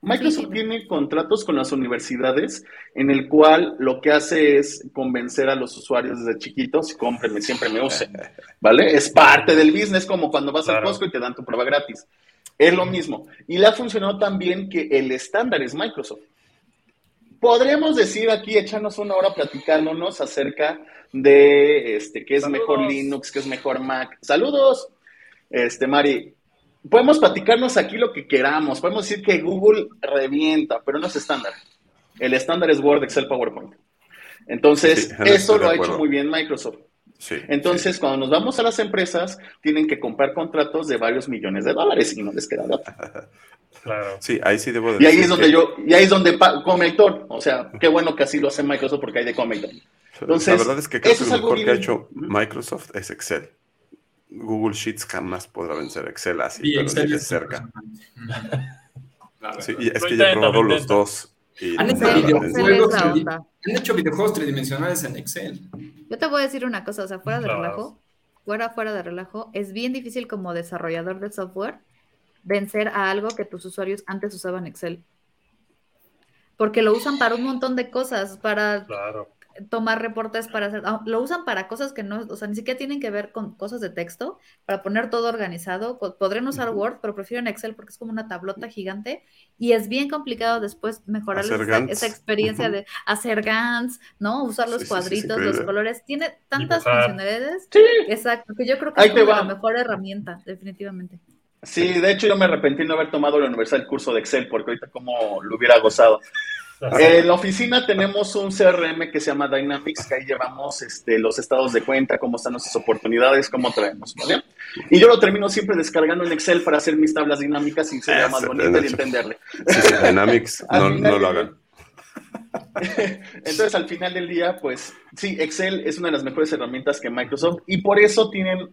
Microsoft tiene contratos con las universidades en el cual lo que hace es convencer a los usuarios desde chiquitos, cómprenme, siempre me usen, ¿vale? Es parte del business, como cuando vas al Costco y te dan tu prueba gratis. Es lo mismo. Y le ha funcionado también que el estándar es Microsoft podremos decir aquí, echarnos una hora platicándonos acerca de este, qué es mejor Linux, qué es mejor Mac. Saludos, este, Mari. Podemos platicarnos aquí lo que queramos. Podemos decir que Google revienta, pero no es estándar. El estándar es Word, Excel, PowerPoint. Entonces, eso lo ha hecho muy bien Microsoft. Entonces, cuando nos vamos a las empresas, tienen que comprar contratos de varios millones de dólares y no les queda nada. Claro. Sí, ahí sí debo decir. Y ahí es donde yo, y ahí es donde Comector, o sea, qué bueno que así lo hace Microsoft porque hay de Comector. Entonces, la verdad es que creo que lo mejor que ha hecho Microsoft es Excel. Google Sheets jamás podrá vencer Excel así, pero Excel es cerca. sí, es que ya he probado los dos. han, hecho videojuegos, han hecho videojuegos tridimensionales en Excel. Yo te voy a decir una cosa, o sea, fuera de relajo, fuera, fuera de relajo, es bien difícil como desarrollador de software vencer a algo que tus usuarios antes usaban Excel. Porque lo usan para un montón de cosas, para tomar reportes, para hacer, ah, lo usan para cosas que no, o sea, ni siquiera tienen que ver con cosas de texto, para poner todo organizado. Podrían usar Word, pero prefieren Excel porque es como una tablota gigante y es bien complicado después mejorar esa, experiencia de hacer GANs, ¿no? Usar los cuadritos, los colores. Tiene tantas funcionalidades. Exacto, que yo creo que es la mejor herramienta, definitivamente. Sí, de hecho yo me arrepentí de no haber tomado la universidad el curso de Excel, porque ahorita como lo hubiera gozado. En la oficina tenemos un CRM que se llama Dynamics, que ahí llevamos este, los estados de cuenta, cómo están nuestras oportunidades, cómo traemos, ¿vale? Y yo lo termino siempre descargando en Excel para hacer mis tablas dinámicas y ser más bonito y entenderle. Dynamics, no, no lo hagan. Entonces, al final del día, pues sí, Excel es una de las mejores herramientas que Microsoft y por eso tienen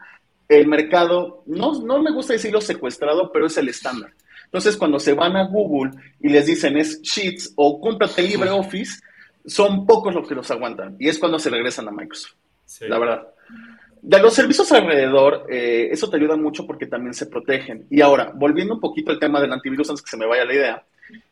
el mercado, no, no me gusta decirlo secuestrado, pero es el estándar. Entonces, cuando se van a Google y les dicen es Sheets o cómprate LibreOffice, son pocos los que los aguantan. Y es cuando se regresan a Microsoft. La verdad. De los servicios alrededor, eh, eso te ayuda mucho porque también se protegen. Y ahora, volviendo un poquito al tema del antivirus antes que se me vaya la idea,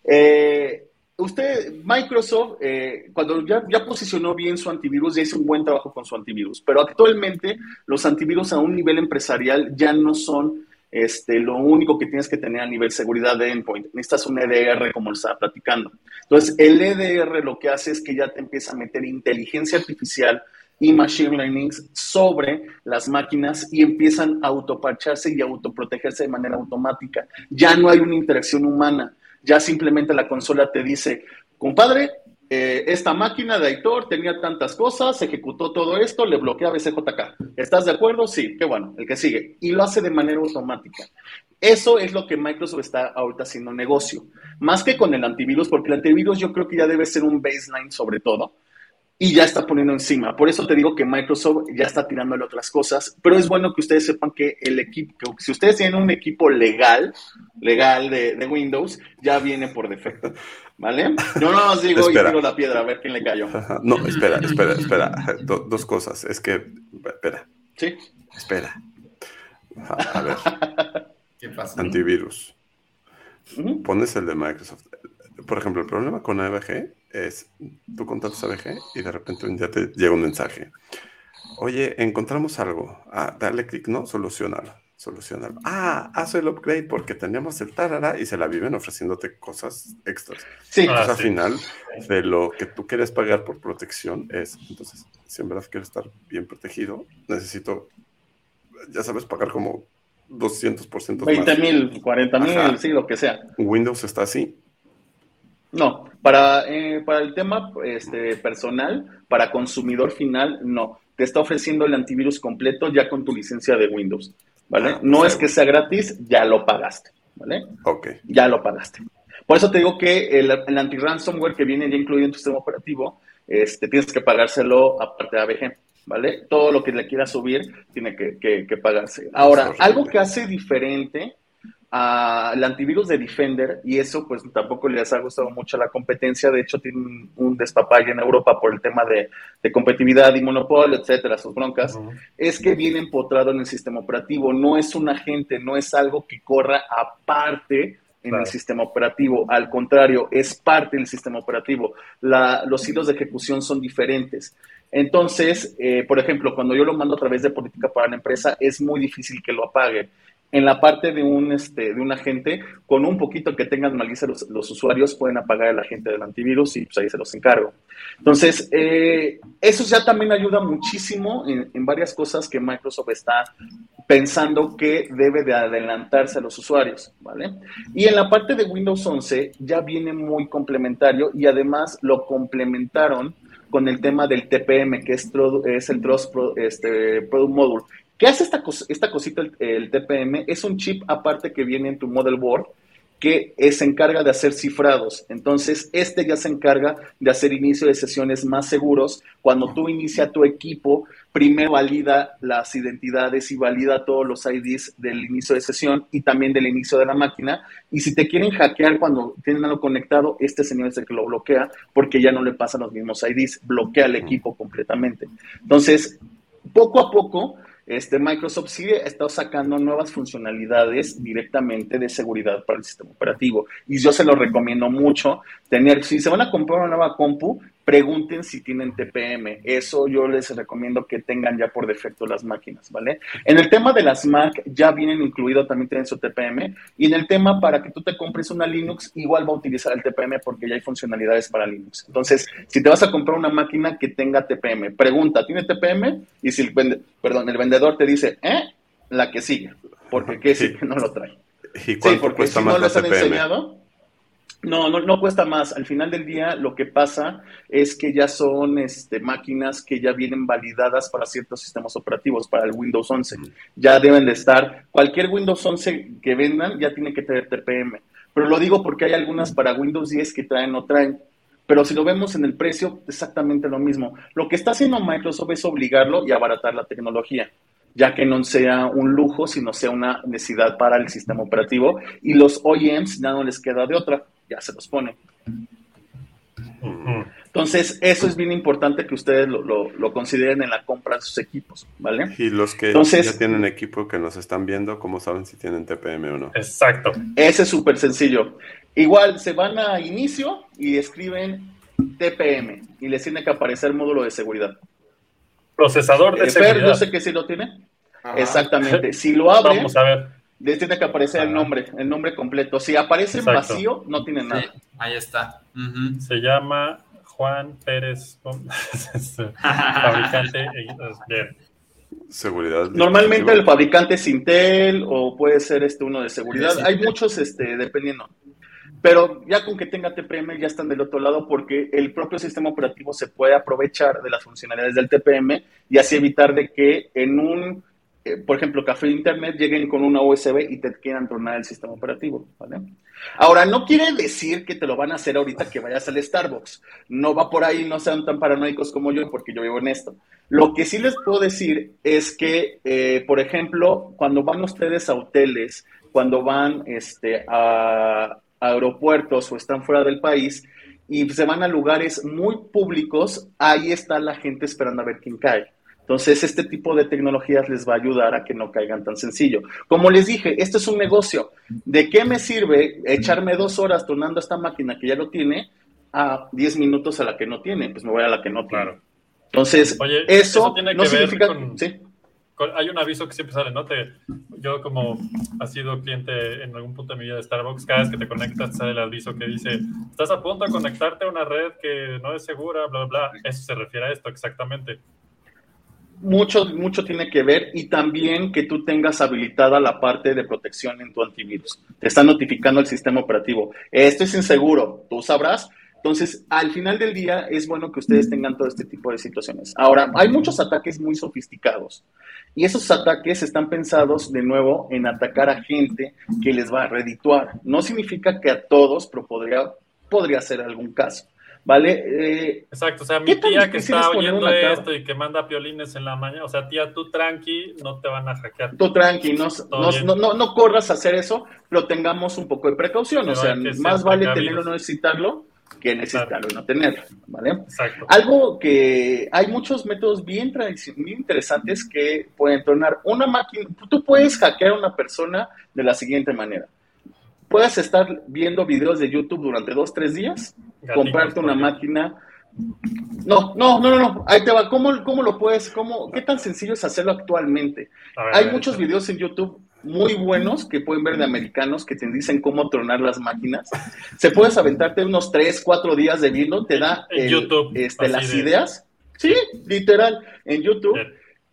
eh, usted, Microsoft, eh, cuando ya, ya, posicionó bien su antivirus, ya hizo un buen trabajo con su antivirus, pero actualmente los antivirus a un nivel empresarial ya no son este, lo único que tienes que tener a nivel seguridad de endpoint. Necesitas un EDR como lo estaba platicando. Entonces, el EDR lo que hace es que ya te empieza a meter inteligencia artificial y machine learning sobre las máquinas y empiezan a autoparcharse y autoprotegerse de manera automática. Ya no hay una interacción humana ya simplemente la consola te dice, compadre, eh, esta máquina de Aitor tenía tantas cosas, ejecutó todo esto, le bloquea BCJK. ¿Estás de acuerdo? Sí, qué bueno, el que sigue. Y lo hace de manera automática. Eso es lo que Microsoft está ahorita haciendo negocio. Más que con el antivirus, porque el antivirus yo creo que ya debe ser un baseline sobre todo y ya está poniendo encima. Por eso te digo que Microsoft ya está tirándole otras cosas, pero es bueno que ustedes sepan que el equipo, si ustedes tienen un equipo legal, legal de, Windows, ya viene por defecto. ¿Vale? Yo no os digo y tiro la piedra a ver quién le cayó. No, espera, espera, espera. dos cosas. Es que, espera. Sí. Espera. A ver. ¿Qué pasa? Antivirus. Pones el de Microsoft. Por ejemplo, el problema con AVG es, tú contactas a BG y de repente un día te llega un mensaje. Oye, encontramos algo. Ah, dale clic, ¿no? Solucionar. Solucionarlo. Ah, haz el upgrade porque tenemos el tarara y se la viven ofreciéndote cosas extras. Sí. Entonces, al final, de lo que tú quieres pagar por protección es, entonces, si en verdad quieres estar bien protegido, necesito, ya sabes, pagar como 200% 20 mil, 40 mil, sí, lo que sea. Windows está así. No, para, eh, para el tema este, personal, para consumidor final, no. Te está ofreciendo el antivirus completo ya con tu licencia de Windows. ¿Vale? Ah, no es que sea gratis, ya lo pagaste, ¿vale? Ok. Ya lo pagaste. Por eso te digo que el, el anti-ransomware que viene ya incluido en tu sistema operativo, este, tienes que pagárselo aparte de ABG, ¿vale? Todo lo que le quieras subir tiene que, que pagarse. Ahora, algo que hace diferente al antivirus de Defender y eso pues tampoco les ha gustado mucho la competencia, de hecho tienen un despapalle en Europa por el tema de, competitividad y monopolio, etcétera, sus broncas, es que viene empotrado en el sistema operativo, no es un agente, no es algo que corra aparte en el sistema operativo, al contrario, es parte del sistema operativo, los hilos de ejecución son diferentes. Entonces, eh, por ejemplo, cuando yo lo mando a través de política para la empresa, es muy difícil que lo apague en la parte de un, este, de un agente, con un poquito que tengan malicia los, los usuarios, pueden apagar el agente del antivirus y pues ahí se los encargo. Entonces, eh, eso ya también ayuda muchísimo en, en, varias cosas que Microsoft está pensando que debe de adelantarse a los usuarios, ¿vale? Y en la parte de Windows 11 ya viene muy complementario y además lo complementaron con el tema del TPM, que es, es el Trust este, Product Module, ¿Qué hace esta, esta cosita, el, TPM? Es un chip aparte que viene en tu model board que se encarga de hacer cifrados. Entonces, este ya se encarga de hacer inicio de sesiones más seguros. Cuando tú inicia tu equipo, primero valida las identidades y valida todos los IDs del inicio de sesión y también del inicio de la máquina. Y si te quieren hackear cuando tienen algo conectado, este señor es el que lo bloquea porque ya no le pasan los mismos IDs, bloquea el equipo completamente. Entonces, poco a poco, este, Microsoft sigue ha estado sacando nuevas funcionalidades directamente de seguridad para el sistema operativo. Y yo se lo recomiendo mucho tener, si se van a comprar una nueva compu, pregunten si tienen TPM. Eso yo les recomiendo que tengan ya por defecto las máquinas, ¿vale? En el tema de las Mac ya vienen incluido también tienen su TPM y en el tema para que tú te compres una Linux igual va a utilizar el TPM porque ya hay funcionalidades para Linux. Entonces, si te vas a comprar una máquina que tenga TPM, pregunta, ¿tiene TPM? Y si el, perdón, el vendedor te dice, ¿eh? La que sigue, porque qué sí que no lo trae. ¿Y cuánto sí, porque cuesta si no les han enseñado, no, no, no cuesta más. Al final del día lo que pasa es que ya son este, máquinas que ya vienen validadas para ciertos sistemas operativos, para el Windows 11. Ya deben de estar, cualquier Windows 11 que vendan ya tiene que tener TPM. Pero lo digo porque hay algunas para Windows 10 que traen o traen. Pero si lo vemos en el precio, exactamente lo mismo. Lo que está haciendo Microsoft es obligarlo y abaratar la tecnología ya que no sea un lujo, sino sea una necesidad para el sistema operativo. Y los OEMs ya no les queda de otra ya se los pone. Entonces, eso es bien importante que ustedes lo, consideren en la compra de sus equipos, ¿vale? Y los que ya tienen equipo que nos están viendo, ¿cómo saben si tienen TPM o no? Exacto. Ese es súper sencillo. Igual, se van a inicio y escriben TPM y les tiene que aparecer el módulo de seguridad. Procesador de eh, seguridad. yo sé que sí lo tiene. Exactamente. Si lo abre, Vamos a ver tiene que aparecer el nombre, el nombre completo. Si aparece en vacío, no tiene nada. ahí está. Se llama Juan Pérez, fabricante. Seguridad. Normalmente el fabricante es Intel o puede ser este uno de seguridad. Hay muchos, este, dependiendo. Pero ya con que tenga TPM ya están del otro lado porque el propio sistema operativo se puede aprovechar de las funcionalidades del TPM y así evitar de que en un eh, por ejemplo, café de internet, lleguen con una USB y te quieran tornar el sistema operativo. Ahora, no quiere decir que te lo van a hacer ahorita que vayas al Starbucks. No va por ahí, no sean tan paranoicos como yo, porque yo vivo en esto. Lo que sí les puedo decir es que, eh, por ejemplo, cuando van ustedes a hoteles, cuando van este, a aeropuertos o están fuera del país y se van a lugares muy públicos, ahí está la gente esperando a ver quién cae. Entonces, este tipo de tecnologías les va a ayudar a que no caigan tan sencillo. Como les dije, esto es un negocio. ¿De qué me sirve echarme dos horas tornando esta máquina que ya lo tiene a diez minutos a la que no tiene? Pues me voy a la que no tiene. Entonces, eso, tiene no significa... Con... ¿Sí? hay un aviso que siempre sale, ¿no? Te, yo como ha sido cliente en algún punto de mi vida de Starbucks, cada vez que te conectas sale el aviso que dice, estás a punto de conectarte a una red que no es segura, bla, bla, bla. Eso se refiere a esto exactamente. Mucho, mucho tiene que ver y también que tú tengas habilitada la parte de protección en tu antivirus. Te está notificando el sistema operativo. Esto es inseguro, tú sabrás, entonces, al final del día es bueno que ustedes tengan todo este tipo de situaciones. Ahora, hay muchos ataques muy sofisticados y esos ataques están pensados de nuevo en atacar a gente que les va a redituar. No significa que a todos, pero podría, podría ser algún caso. ¿Vale? Eh, Exacto, o sea, mi tía que está oyendo esto y que manda piolines en la mañana, o sea, tía, tú tranqui, no te van a hackear. Tú tranqui, no, no, no, corras a hacer eso, pero tengamos un poco de precaución, o sea, más vale tenerlo o no necesitarlo que necesitarlo y no tenerlo, ¿vale? Exacto. Algo que hay muchos métodos bien, bien interesantes que pueden tornar una máquina, tú puedes hackear a una persona de la siguiente manera. Puedes estar viendo videos de YouTube durante dos, tres días, comprarte una máquina. No, no, no, no, no, ahí te va. ¿Cómo, cómo lo puedes? Cómo, ¿Qué tan sencillo es hacerlo actualmente? Hay muchos videos en YouTube muy buenos que pueden ver de americanos que te dicen cómo tronar las máquinas. Se puedes aventarte unos 3, 4 días de viendo, te da YouTube, este, las ideas. Sí, literal, en YouTube.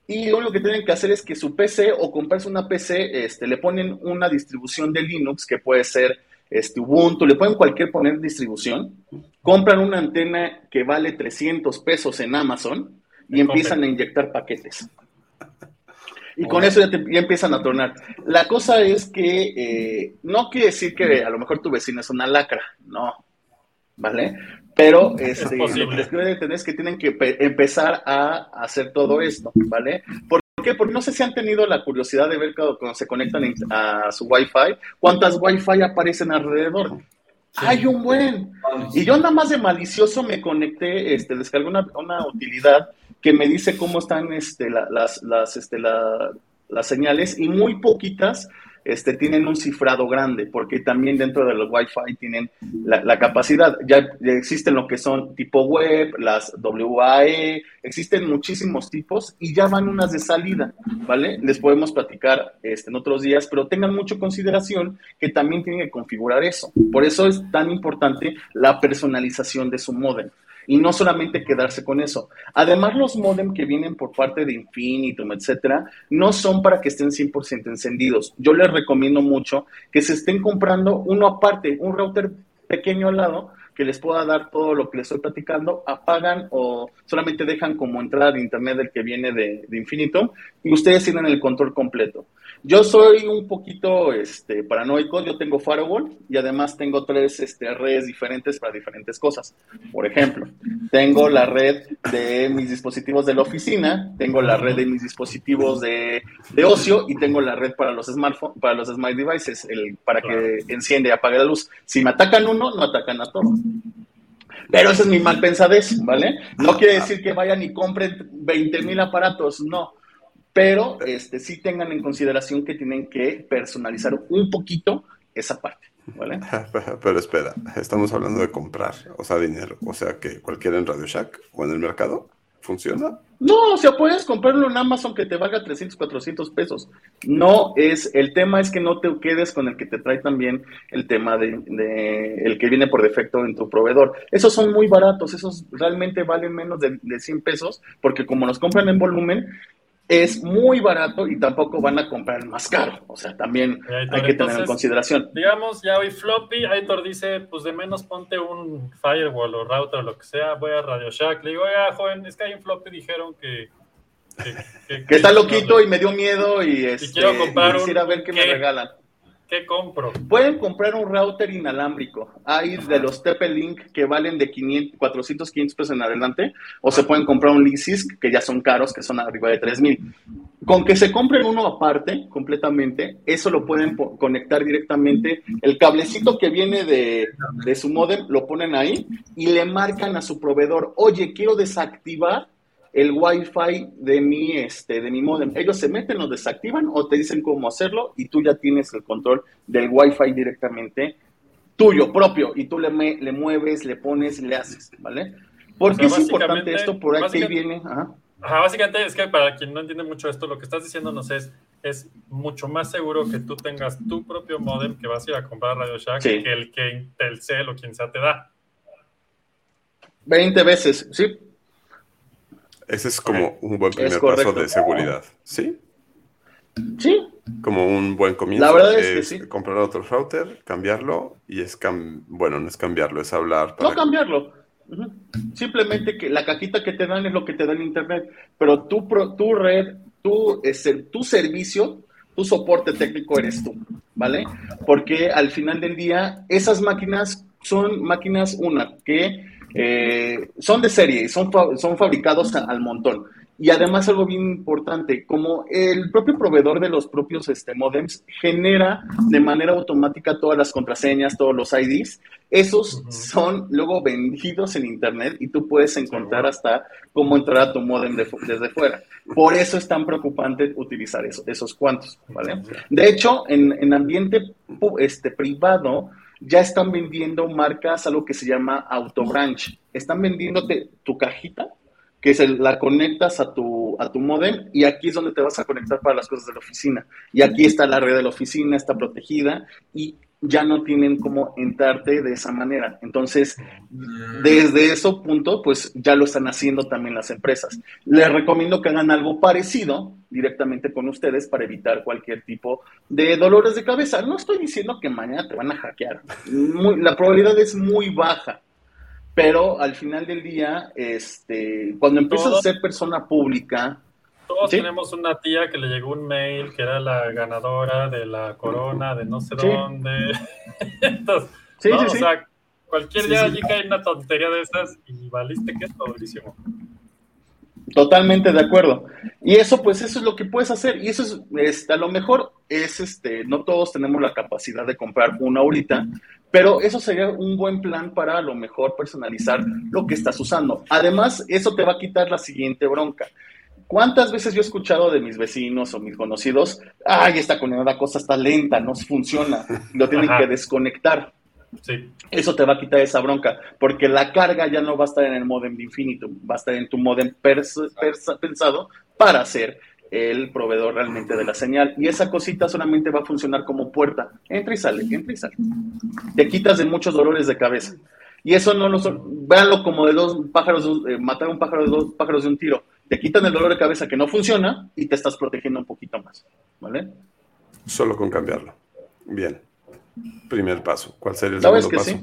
Y lo único que tienen que hacer es que su PC o comprarse una PC, este, le ponen una distribución de Linux que puede ser este, Ubuntu, le pueden cualquier poner distribución, compran una antena que vale 300 pesos en Amazon y empiezan a inyectar paquetes. Y con eso ya, empiezan a tornar. La cosa es que eh, no quiere decir que a lo mejor tu vecino es una lacra, no, ¿vale? Pero este, lo que deben entender es que tienen que empezar a hacer todo esto, ¿vale? ¿Por qué? Porque no sé si han tenido la curiosidad de ver cuando, se conectan a su Wi-Fi, cuántas Wi-Fi aparecen alrededor. Hay un buen. Y yo nada más de malicioso me conecté, este, descargué una, una utilidad que me dice cómo están este, las, las, este, las señales y muy poquitas este, tienen un cifrado grande, porque también dentro de los Wi-Fi tienen la, capacidad. Ya, existen lo que son tipo web, las WAE, existen muchísimos tipos y ya van unas de salida, ¿vale? Les podemos platicar este, en otros días, pero tengan mucho consideración que también tienen que configurar eso. Por eso es tan importante la personalización de su modem y no solamente quedarse con eso. Además, los modem que vienen por parte de Infinitum, etcétera, no son para que estén 100% encendidos. Yo les recomiendo mucho que se estén comprando uno aparte, un router pequeño al lado que les pueda dar todo lo que les estoy platicando, apagan o solamente dejan como entrada de internet el que viene de, de Infinitum y ustedes tienen el control completo. Yo soy un poquito este, paranoico, yo tengo firewall y además tengo tres este, redes diferentes para diferentes cosas. Por ejemplo, tengo la red de mis dispositivos de la oficina, tengo la red de mis dispositivos de, ocio y tengo la red para los smartphones, para los smart devices, el, para que enciende y apague la luz. Si me atacan uno, no atacan a todos. Pero ese es mi mal pensadez, ¿vale? No quiere decir que vayan y compren 20 mil aparatos, no pero este, sí tengan en consideración que tienen que personalizar un poquito esa parte. ¿vale? Pero espera, estamos hablando de comprar, o sea, dinero, o sea, que cualquiera en Radio Shack o en el mercado funciona. No, o sea, puedes comprarlo en Amazon que te valga 300, 400 pesos. No es, el tema es que no te quedes con el que te trae también el tema de, el que viene por defecto en tu proveedor. Esos son muy baratos, esos realmente valen menos de, de 100 pesos, porque como nos compran en volumen, es muy barato y tampoco van a comprar más caro. O sea, también hay que tener en consideración. Digamos, ya hoy floppy, Aitor dice, pues de menos ponte un firewall o router o lo que sea, voy a Radio Shack. Le digo, oiga, joven, es que hay un floppy dijeron que... Que, está loquito y me dio miedo y, este, quiero comprar quisiera ver qué me regalan. ¿Qué compro? Pueden comprar un router inalámbrico. Hay de los TP-Link que valen de 500, 400, 500 pesos en adelante. O se pueden comprar un Linksys que ya son caros, que son arriba de 3000. Con que se compren uno aparte, completamente, eso lo pueden conectar directamente. El cablecito que viene de, de su modem lo ponen ahí y le marcan a su proveedor, oye, quiero desactivar el Wi-Fi de mi, este, de mi modem. Ellos se meten, lo desactivan o te dicen cómo hacerlo y tú ya tienes el control del Wi-Fi directamente tuyo, propio, y tú le, le mueves, le pones, le haces, ¿vale? ¿Por qué es importante esto? Por aquí viene. Ajá. básicamente es que para quien no entiende mucho esto, lo que estás diciéndonos es, es mucho más seguro que tú tengas tu propio modem que vas a ir a comprar Radio Shack que el que Telcel o quien sea te da. 20 veces, sí. Ese es como un buen primer paso de seguridad, ¿sí? Sí. Como un buen comienzo. La verdad es, que sí. Comprar otro router, cambiarlo y es bueno, no es cambiarlo, es hablar. No cambiarlo. Simplemente que la cajita que te dan es lo que te da el internet, pero tu, tu red, tu, tu servicio, tu soporte técnico eres tú, ¿vale? Porque al final del día, esas máquinas son máquinas, una, que eh, son de serie, son, son fabricados al montón. Y además algo bien importante, como el propio proveedor de los propios este, modems genera de manera automática todas las contraseñas, todos los IDs, esos son luego vendidos en Internet y tú puedes encontrar hasta cómo entrar a tu modem desde fuera. Por eso es tan preocupante utilizar esos cuantos, ¿vale? De hecho, en, en ambiente este, privado, ya están vendiendo marcas, algo que se llama Autobranch. Están vendiéndote tu cajita que se la conectas a tu, a tu modem y aquí es donde te vas a conectar para las cosas de la oficina. Y aquí está la red de la oficina, está protegida y ya no tienen cómo entrarte de esa manera. Entonces, desde ese punto, pues ya lo están haciendo también las empresas. Les recomiendo que hagan algo parecido directamente con ustedes para evitar cualquier tipo de dolores de cabeza. No estoy diciendo que mañana te van a hackear. la probabilidad es muy baja pero al final del día, este, cuando empiezas a ser persona pública... Todos tenemos una tía que le llegó un mail que era la ganadora de la corona de no sé dónde. Entonces, sí, o sea, cualquier día allí cae una tontería de esas y valiste que es durísimo. Totalmente de acuerdo. Y eso, pues, eso es lo que puedes hacer. Y eso es, este, a lo mejor es, este, no todos tenemos la capacidad de comprar una ahorita, pero eso sería un buen plan para a lo mejor personalizar lo que estás usando. Además, eso te va a quitar la siguiente bronca. ¿Cuántas veces yo he escuchado de mis vecinos o mis conocidos, ay, esta condenada cosa está lenta, no funciona, lo tienen que desconectar? Sí. Eso te va a quitar esa bronca, porque la carga ya no va a estar en el modem de infinito, va a estar en tu modem pensado para hacer el proveedor realmente de la señal. Y esa cosita solamente va a funcionar como puerta. Entra y sale, entra y sale. Te quitas de muchos dolores de cabeza. Y eso no lo son, véanlo como de dos pájaros, eh, matar un pájaro de dos pájaros de un tiro. Te quitan el dolor de cabeza que no funciona y te estás protegiendo un poquito más. ¿Vale? Solo con cambiarlo. Bien. Primer paso. ¿Cuál sería el segundo paso?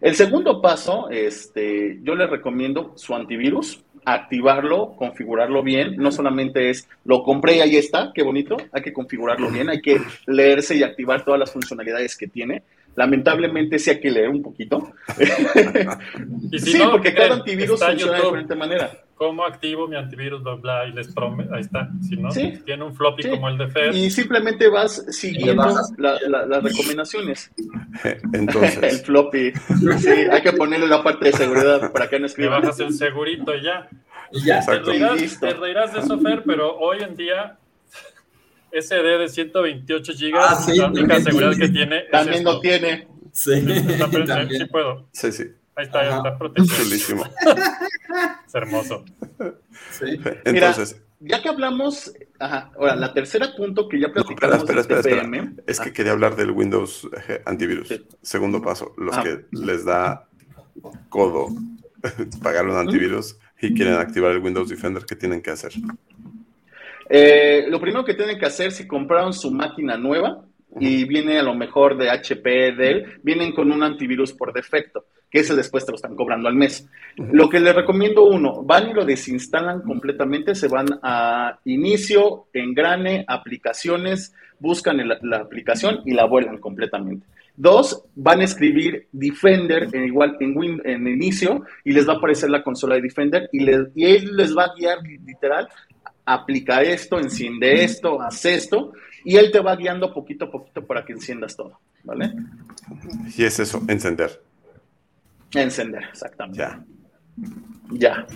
El segundo paso, este, yo les recomiendo su antivirus, activarlo, configurarlo bien. No solamente es lo compré y ahí está, qué bonito, hay que configurarlo bien, hay que leerse y activar todas las funcionalidades que tiene. Lamentablemente sí hay que leer un poquito. sí, porque cada antivirus funciona de diferente manera. ¿Cómo activo mi antivirus? Bla, bla, y les prometo, ahí está. Si no, tiene un floppy como el de Fed. Y simplemente vas siguiendo las recomendaciones. Entonces. el floppy. Sí, hay que ponerle la parte de seguridad para que no escriban. Te bajas el segurito y ya. Y ya. Te reirás, te reirás de eso, Fer, pero hoy en día SD de 128 GB, ah, la única seguridad que tiene. También lo tiene. Sí. sí puedo. Sí, sí. Ahí está, ya está protegido. Chulísimo. es hermoso. Sí. Entonces. ya que hablamos, ajá, ahora, la tercera punto que ya platicamos. espera, espera, espera, Es que quería hablar del Windows eh, antivirus. Segundo paso, los ah. que les da codo pagar un antivirus y quieren activar el Windows Defender, ¿qué tienen que hacer? Eh, lo primero que tienen que hacer si compraron su máquina nueva y viene a lo mejor de HP, Dell, vienen con un antivirus por defecto, que ese después te lo están cobrando al mes. Lo que les recomiendo uno, van y lo desinstalan completamente, se van a inicio, engrane, aplicaciones, buscan la aplicación y la vuelan completamente. Dos, van a escribir Defender en igual en, Win, en inicio y les va a aparecer la consola de Defender y, les, y él les va a guiar literal aplica esto, enciende esto, haz esto, y él te va guiando poquito a poquito para que enciendas todo, ¿vale? Y es eso, encender. Encender, exactamente. Ya. Ya.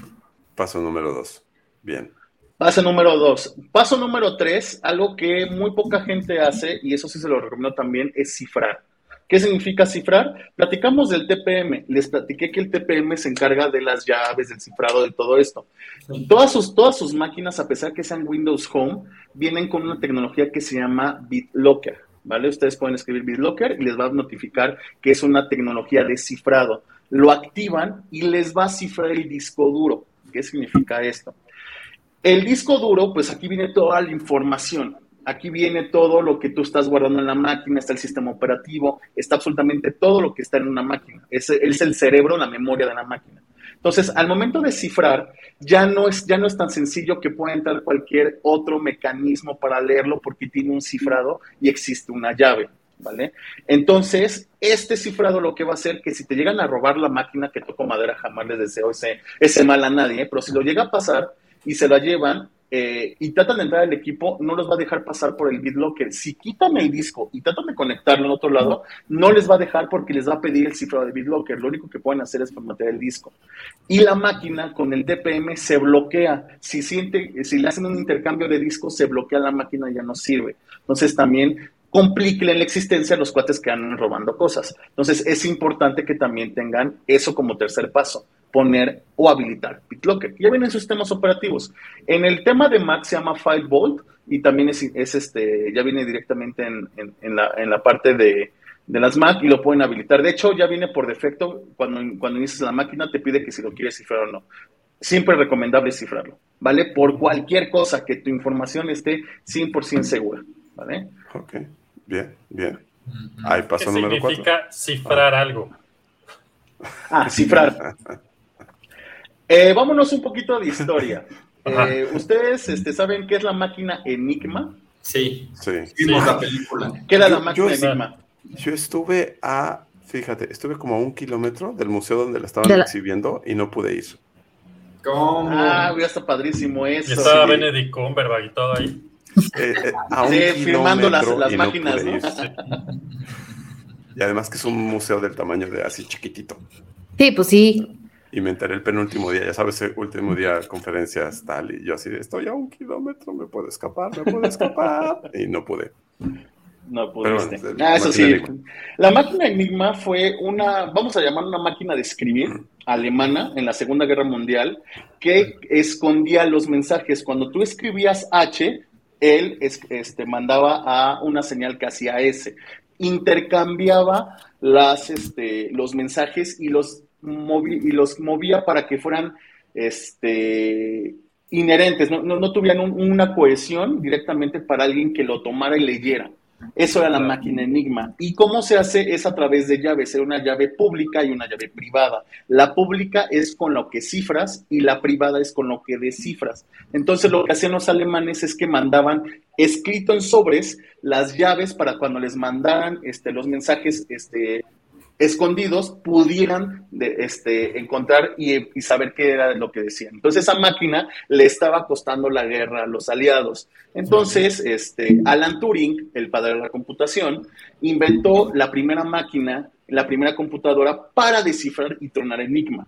Paso número dos. Bien. Paso número dos. Paso número tres, algo que muy poca gente hace, y eso sí se lo recomiendo también, es cifrar. ¿Qué significa cifrar? Platicamos del TPM. Les platiqué que el TPM se encarga de las llaves, del cifrado, de todo esto. Todas sus, todas sus máquinas, a pesar que sean Windows Home, vienen con una tecnología que se llama BitLocker. ¿Vale? Ustedes pueden escribir BitLocker y les va a notificar que es una tecnología de cifrado. Lo activan y les va a cifrar el disco duro. ¿Qué significa esto? El disco duro, pues aquí viene toda la información. Aquí viene todo lo que tú estás guardando en la máquina, está el sistema operativo, está absolutamente todo lo que está en una máquina. Es, el cerebro, la memoria de la máquina. Entonces, al momento de cifrar, ya no, es, ya no es tan sencillo que pueda entrar cualquier otro mecanismo para leerlo porque tiene un cifrado y existe una llave, ¿vale? Entonces, este cifrado lo que va a hacer que si te llegan a robar la máquina, que toco madera, jamás les deseo ese, ese mal a nadie, pero si lo llega a pasar y se la llevan, eh, y tratan de entrar al equipo, no los va a dejar pasar por el BitLocker. Si quitan el disco y tratan de conectarlo en otro lado, no les va a dejar porque les va a pedir el cifrado de BitLocker. Lo único que pueden hacer es formatear el disco. Y la máquina con el DPM se bloquea. Si, siente, si le hacen un intercambio de discos, se bloquea la máquina y ya no sirve. Entonces también compliquen la existencia a los cuates que andan robando cosas. Entonces es importante que también tengan eso como tercer paso poner o habilitar BitLocker. Ya vienen sistemas operativos. En el tema de Mac se llama FileVault y también es, este, ya viene directamente en, la, parte de, las Mac y lo pueden habilitar. De hecho, ya viene por defecto, cuando, cuando inicias la máquina te pide que si lo quieres cifrar o no. Siempre recomendable cifrarlo, ¿vale? Por cualquier cosa que tu información esté 100% segura, ¿vale? Ok, bien, bien. Ahí pasó ¿Qué significa cifrar algo? Ah, cifrar. Eh, vámonos un poquito de historia. Eh, ¿Ustedes este, saben qué es la máquina Enigma? Sí, sí. Vimos la película. ¿Qué era la máquina Enigma? Yo estuve a, fíjate, estuve como a un kilómetro del museo donde la estaban exhibiendo y no pude ir. ¿Cómo? Ah, hubiera estado padrísimo eso. Y estaba Benedict Cumberbatch y todo ahí. Eh, a un sí, firmando las, máquinas. Y además que es un museo del tamaño de así chiquitito. Sí, pues sí y me enteré el penúltimo día, ya sabes, el último día conferencias tal, y yo así de, estoy a un kilómetro, me puedo escapar, me puedo escapar, y no pude. No pudiste. ah, eso sí. La máquina Enigma fue una, vamos a llamar una máquina de escribir alemana en la Segunda Guerra Mundial que escondía los mensajes. Cuando tú escribías H, él este, mandaba a una señal que hacía S. Intercambiaba las, este, los mensajes y los movía para que fueran este, inherentes, no, tuvieran una cohesión directamente para alguien que lo tomara y leyera. Eso era la máquina Enigma. ¿Y cómo se hace? Es a través de llaves. Era una llave pública y una llave privada. La pública es con lo que cifras y la privada es con lo que descifras. Entonces lo que hacían los alemanes es que mandaban escrito en sobres las llaves para cuando les mandaran este, los mensajes este, escondidos pudieran de, este, encontrar y, saber qué era lo que decían. Entonces esa máquina le estaba costando la guerra a los aliados. Entonces, este, Alan Turing, el padre de la computación, inventó la primera máquina, la primera computadora para descifrar y tronar enigma.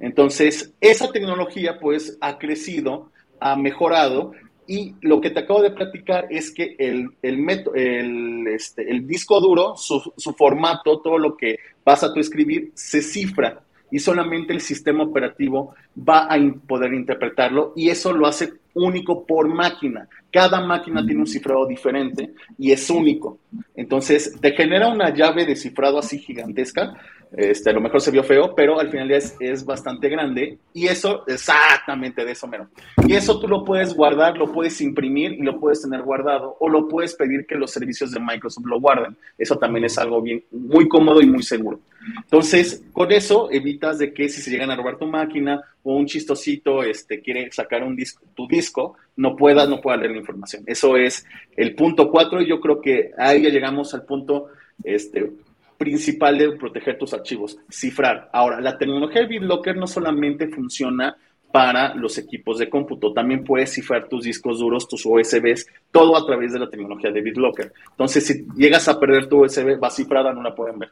Entonces, esa tecnología pues ha crecido, ha mejorado y lo que te acabo de platicar es que el, el, este, el disco duro, su, su, formato, todo lo que vas a tu escribir, se cifra y solamente el sistema operativo va a poder interpretarlo y eso lo hace único por máquina. Cada máquina tiene un cifrado diferente y es único. Entonces, te genera una llave de cifrado así gigantesca este, a lo mejor se vio feo, pero al final es, es bastante grande y eso, exactamente de eso mero. Y eso tú lo puedes guardar, lo puedes imprimir y lo puedes tener guardado o lo puedes pedir que los servicios de Microsoft lo guarden. Eso también es algo bien, muy cómodo y muy seguro. Entonces, con eso evitas de que si se llegan a robar tu máquina o un chistosito este, quiere sacar un disco, tu disco, no pueda, no pueda leer la información. Eso es el punto cuatro y yo creo que ahí ya llegamos al punto este, principal de proteger tus archivos, cifrar. Ahora, la tecnología de BitLocker no solamente funciona para los equipos de cómputo, también puedes cifrar tus discos duros, tus USBs, todo a través de la tecnología de BitLocker. Entonces, si llegas a perder tu USB, va cifrada, no la pueden ver.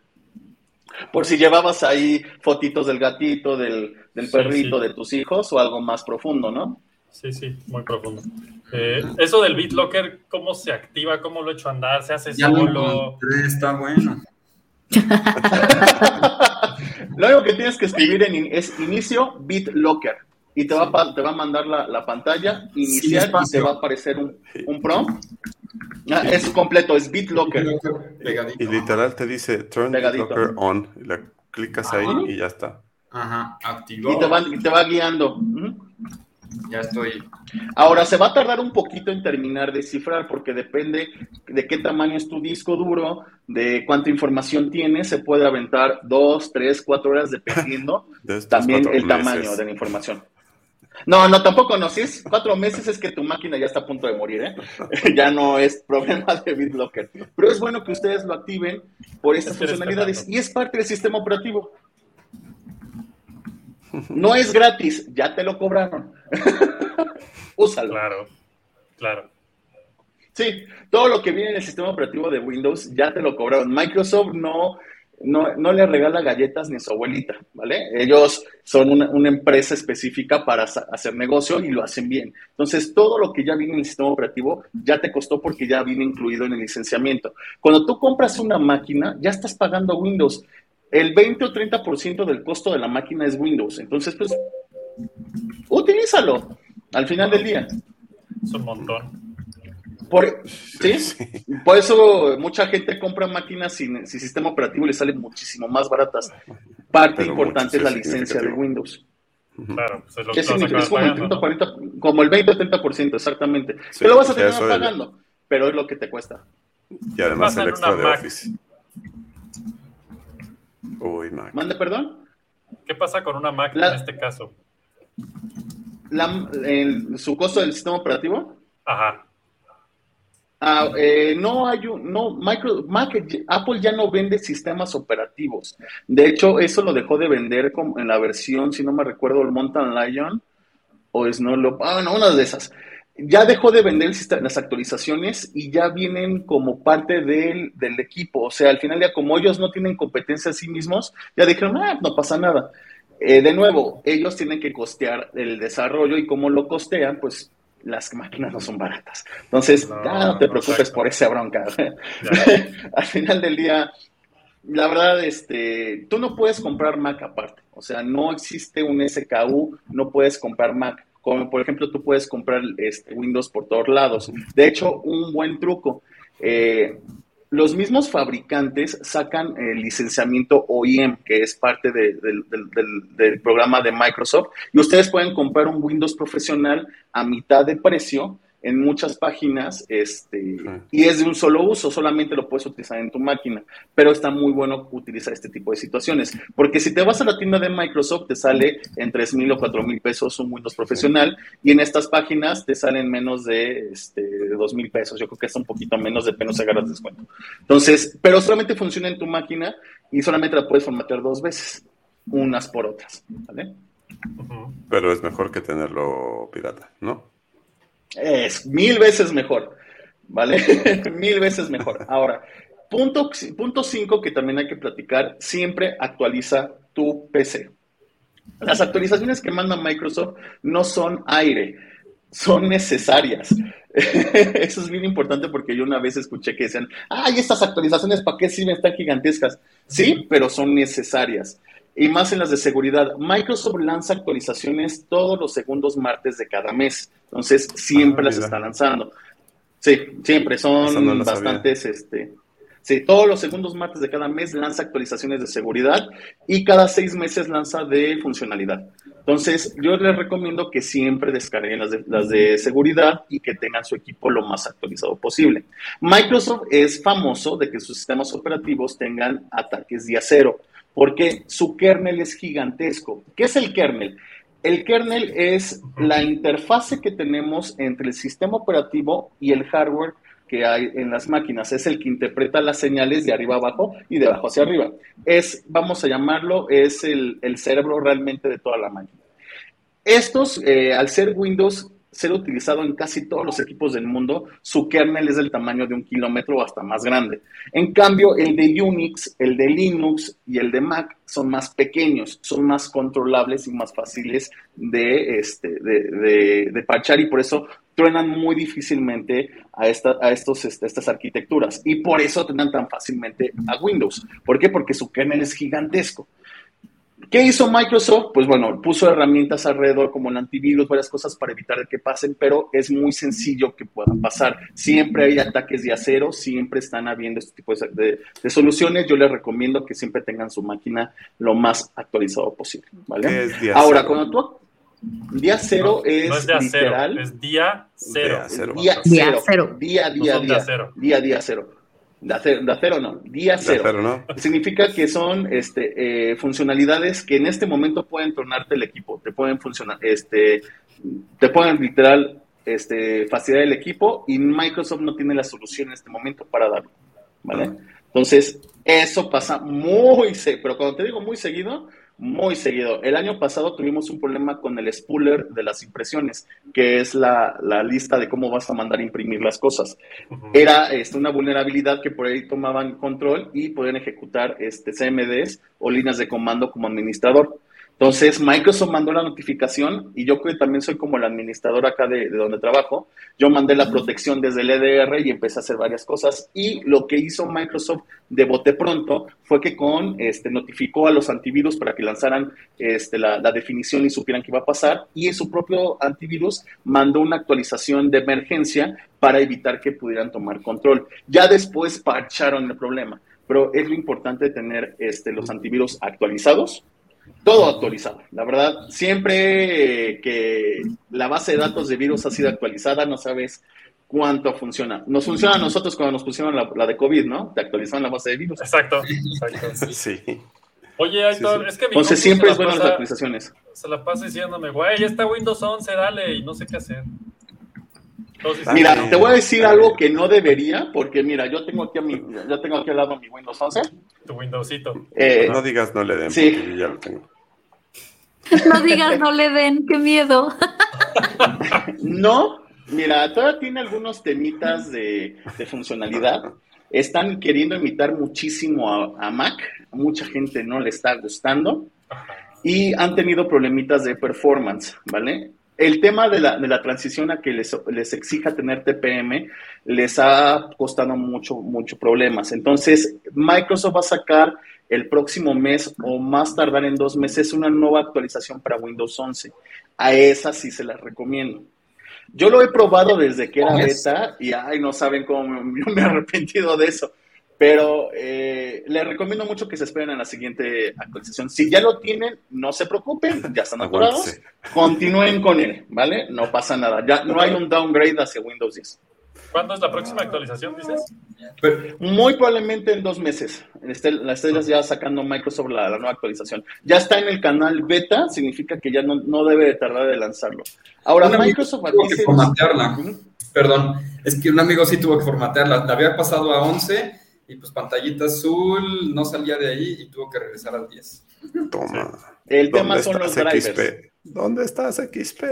Por si llevabas ahí fotitos del gatito, del, perrito, de tus hijos o algo más profundo, ¿no? Sí, sí, muy profundo. Eh, eso del BitLocker, ¿cómo se activa? ¿Cómo lo he hecho andar? ¿Se hace ya solo? está bueno. Lo único que tienes que escribir en, es inicio BitLocker y te va a, te va a mandar la, pantalla inicial y te va a aparecer un, un prompt. Ah, es completo, es BitLocker. Y literal te dice turn BitLocker on. Le clicas ahí y ya está. Ajá, activó. Y te va, te va guiando. Ya estoy. Ahora, se va a tardar un poquito en terminar de cifrar porque depende de qué tamaño es tu disco duro, de cuánta información tienes. Se puede aventar dos, tres, cuatro horas dependiendo también el tamaño de la información. No, no, tampoco no. Si es cuatro meses es que tu máquina ya está a punto de morir, ¿eh? ya no es problema de BitLocker. Pero es bueno que ustedes lo activen por estas funcionalidades y es parte del sistema operativo. No es gratis, ya te lo cobraron. Úsalo. Claro, claro. Sí, todo lo que viene en el sistema operativo de Windows ya te lo cobraron. Microsoft no, no, le regala galletas ni a su abuelita, ¿vale? Ellos son una, una, empresa específica para hacer negocio y lo hacen bien. Entonces, todo lo que ya viene en el sistema operativo ya te costó porque ya viene incluido en el licenciamiento. Cuando tú compras una máquina, ya estás pagando Windows el 20 o 30% del costo de la máquina es Windows. Entonces, pues, utilízalo al final del día. Es un montón. Por, ¿sí? Por eso mucha gente compra máquinas sin, sistema operativo y le salen muchísimo más baratas. Parte importante es la licencia de Windows. Claro, pues es lo que es como, el 30, 40, como el 20 o 30%, exactamente. Sí, lo vas a tener pagando, pero es lo que te cuesta. Y además el extra de Office. Uy, Mac. ¿Mande perdón? ¿Qué pasa con una Mac en este caso? ¿Su costo del sistema operativo? Ajá. Ah, eh, no hay un, no, micro, Mac, Apple ya no vende sistemas operativos. De hecho, eso lo dejó de vender en la versión, si no me recuerdo, el Mountain Lion o es no lo, ah, no, una de esas ya dejó de vender las actualizaciones y ya vienen como parte del, equipo. O sea, al final ya como ellos no tienen competencia a sí mismos, ya dijeron, ah, no pasa nada. Eh, de nuevo, ellos tienen que costear el desarrollo y como lo costean, pues las máquinas no son baratas. Entonces, no, ya no te preocupes por esa bronca. al final del día, la verdad, este, tú no puedes comprar Mac aparte. O sea, no existe un SKU, no puedes comprar Mac por ejemplo tú puedes comprar este, Windows por todos lados. De hecho, un buen truco. Eh, los mismos fabricantes sacan el licenciamiento OEM, que es parte del programa de Microsoft, y ustedes pueden comprar un Windows profesional a mitad de precio en muchas páginas este, y es de un solo uso, solamente lo puedes utilizar en tu máquina, pero está muy bueno utilizar este tipo de situaciones, porque si te vas a la tienda de Microsoft te sale en 3 mil o 4 mil pesos un Windows profesional y en estas páginas te salen menos de, este, 2 mil pesos, yo creo que es un poquito menos, de se agarras descuento. Entonces, pero solamente funciona en tu máquina y solamente la puedes formatear dos veces, unas por otras, ¿vale? Pero es mejor que tenerlo pirata, ¿no? Es mil veces mejor, ¿vale? mil veces mejor. Ahora, punto 5 que también hay que platicar, siempre actualiza tu PC. Las actualizaciones que manda Microsoft no son aire, son necesarias. Eso es bien importante porque yo una vez escuché que decían, ay, estas actualizaciones, ¿para qué sirven tan gigantescas? Sí, pero son necesarias y más en las de seguridad. Microsoft lanza actualizaciones todos los segundos martes de cada mes, entonces siempre ah, las está lanzando. Sí, siempre son bastantes, este, sí, todos los segundos martes de cada mes lanza actualizaciones de seguridad y cada seis meses lanza de funcionalidad. Entonces, yo les recomiendo que siempre descarguen las de, las de seguridad y que tengan su equipo lo más actualizado posible. Microsoft es famoso de que sus sistemas operativos tengan ataques día cero porque su kernel es gigantesco. ¿Qué es el kernel? El kernel es la interfase que tenemos entre el sistema operativo y el hardware que hay en las máquinas. Es el que interpreta las señales de arriba abajo y de abajo hacia arriba. Es, vamos a llamarlo, es el, cerebro realmente de toda la máquina. Estos, eh, al ser Windows, ser utilizado en casi todos los equipos del mundo, su kernel es del tamaño de un kilómetro o hasta más grande. En cambio, el de Unix, el de Linux y el de Mac son más pequeños, son más controlables y más fáciles de, este, de, de, parchar y por eso truenan muy difícilmente a, esta, a estos, este, estas arquitecturas y por eso truenan tan fácilmente a Windows. ¿Por qué? Porque su kernel es gigantesco. ¿Qué hizo Microsoft? Pues bueno, puso herramientas alrededor como el antivirus, varias cosas para evitar que pasen, pero es muy sencillo que puedan pasar. Siempre hay ataques de acero, siempre están habiendo este tipo de, soluciones. Yo les recomiendo que siempre tengan su máquina lo más actualizado posible. ¿vale? es día Ahora, cuando tú Día cero es, no es día literal. Cero, es día cero. Día cero. Día Día cero. Día, día, No día. Día, día cero. De acero, de acero no, día De cero. acero, ¿no? Significa que son este, eh, funcionalidades que en este momento pueden tornarte el equipo, te pueden funcionar, este, te pueden literal este, fastidiar el equipo y Microsoft no tiene la solución en este momento para darlo, ¿vale? Entonces, eso pasa muy pero cuando te digo muy seguido, muy seguido. El año pasado tuvimos un problema con el spooler de las impresiones, que es la, la lista de cómo vas a mandar a imprimir las cosas. Era este, una vulnerabilidad que por ahí tomaban control y podían ejecutar este, CMDs o líneas de comando como administrador. Entonces, Microsoft mandó la notificación y yo que también soy como el administrador acá de, de donde trabajo, yo mandé la protección desde el EDR y empecé a hacer varias cosas. Y lo que hizo Microsoft de bote pronto fue que con, este, notificó a los antivirus para que lanzaran este, la, la definición y supieran qué iba a pasar. Y en su propio antivirus mandó una actualización de emergencia para evitar que pudieran tomar control. Ya después parcharon el problema, pero es lo importante tener este, los antivirus actualizados todo actualizado. La verdad, siempre que la base de datos de virus ha sido actualizada, no sabes cuánto funciona. Nos funciona a nosotros cuando nos pusieron la, la de COVID, ¿no? Te actualizaron la base de virus. Exacto. exacto. Sí. Oye, Aitor, Sí, sí. es que mi Entonces siempre se es bueno las pasa- actualizaciones. Se la pasa diciéndome, güey, ya está Windows 11, dale, y no sé qué hacer. Entonces, Mira, te voy a decir algo que no debería, porque mira, yo tengo aquí a mi, yo tengo aquí al lado mi Windows 11. tu Windowsito. Eh, No digas no le den, Sí. porque yo ya lo tengo. No digas, no le den, qué miedo. No, mira, todavía tiene algunos temitas de, de funcionalidad. Están queriendo imitar muchísimo a, a Mac. Mucha gente no le está gustando. Y han tenido problemitas de performance, ¿vale? El tema de la, de la transición a que les, les exija tener TPM les ha costado mucho, mucho problemas. Entonces, Microsoft va a sacar el próximo mes o más tardar en dos meses una nueva actualización para Windows 11. A esa sí se las recomiendo. Yo lo he probado desde que era beta y ay, no saben cómo me, yo me he arrepentido de eso. Pero eh, les recomiendo mucho que se esperen a la siguiente actualización. Si ya lo tienen, no se preocupen, ya están atorados. Continúen con él, ¿vale? No pasa nada. Ya no hay un downgrade hacia Windows 10. ¿Cuándo es la próxima actualización, dices? Pero, Muy probablemente en dos meses. Este- La estrella ya sacando Microsoft la, la nueva actualización. Ya está en el canal beta, significa que ya no, no debe de tardar de lanzarlo. Ahora, Un amigo Microsoft tuvo que formatearla. Ujú. Perdón, es que un amigo sí tuvo que formatearla. La había pasado a 11 y pues pantallita azul, no salía de ahí y tuvo que regresar al 10. Toma. El tema ¿Dónde son los drivers. XP? ¿Dónde estás, XP?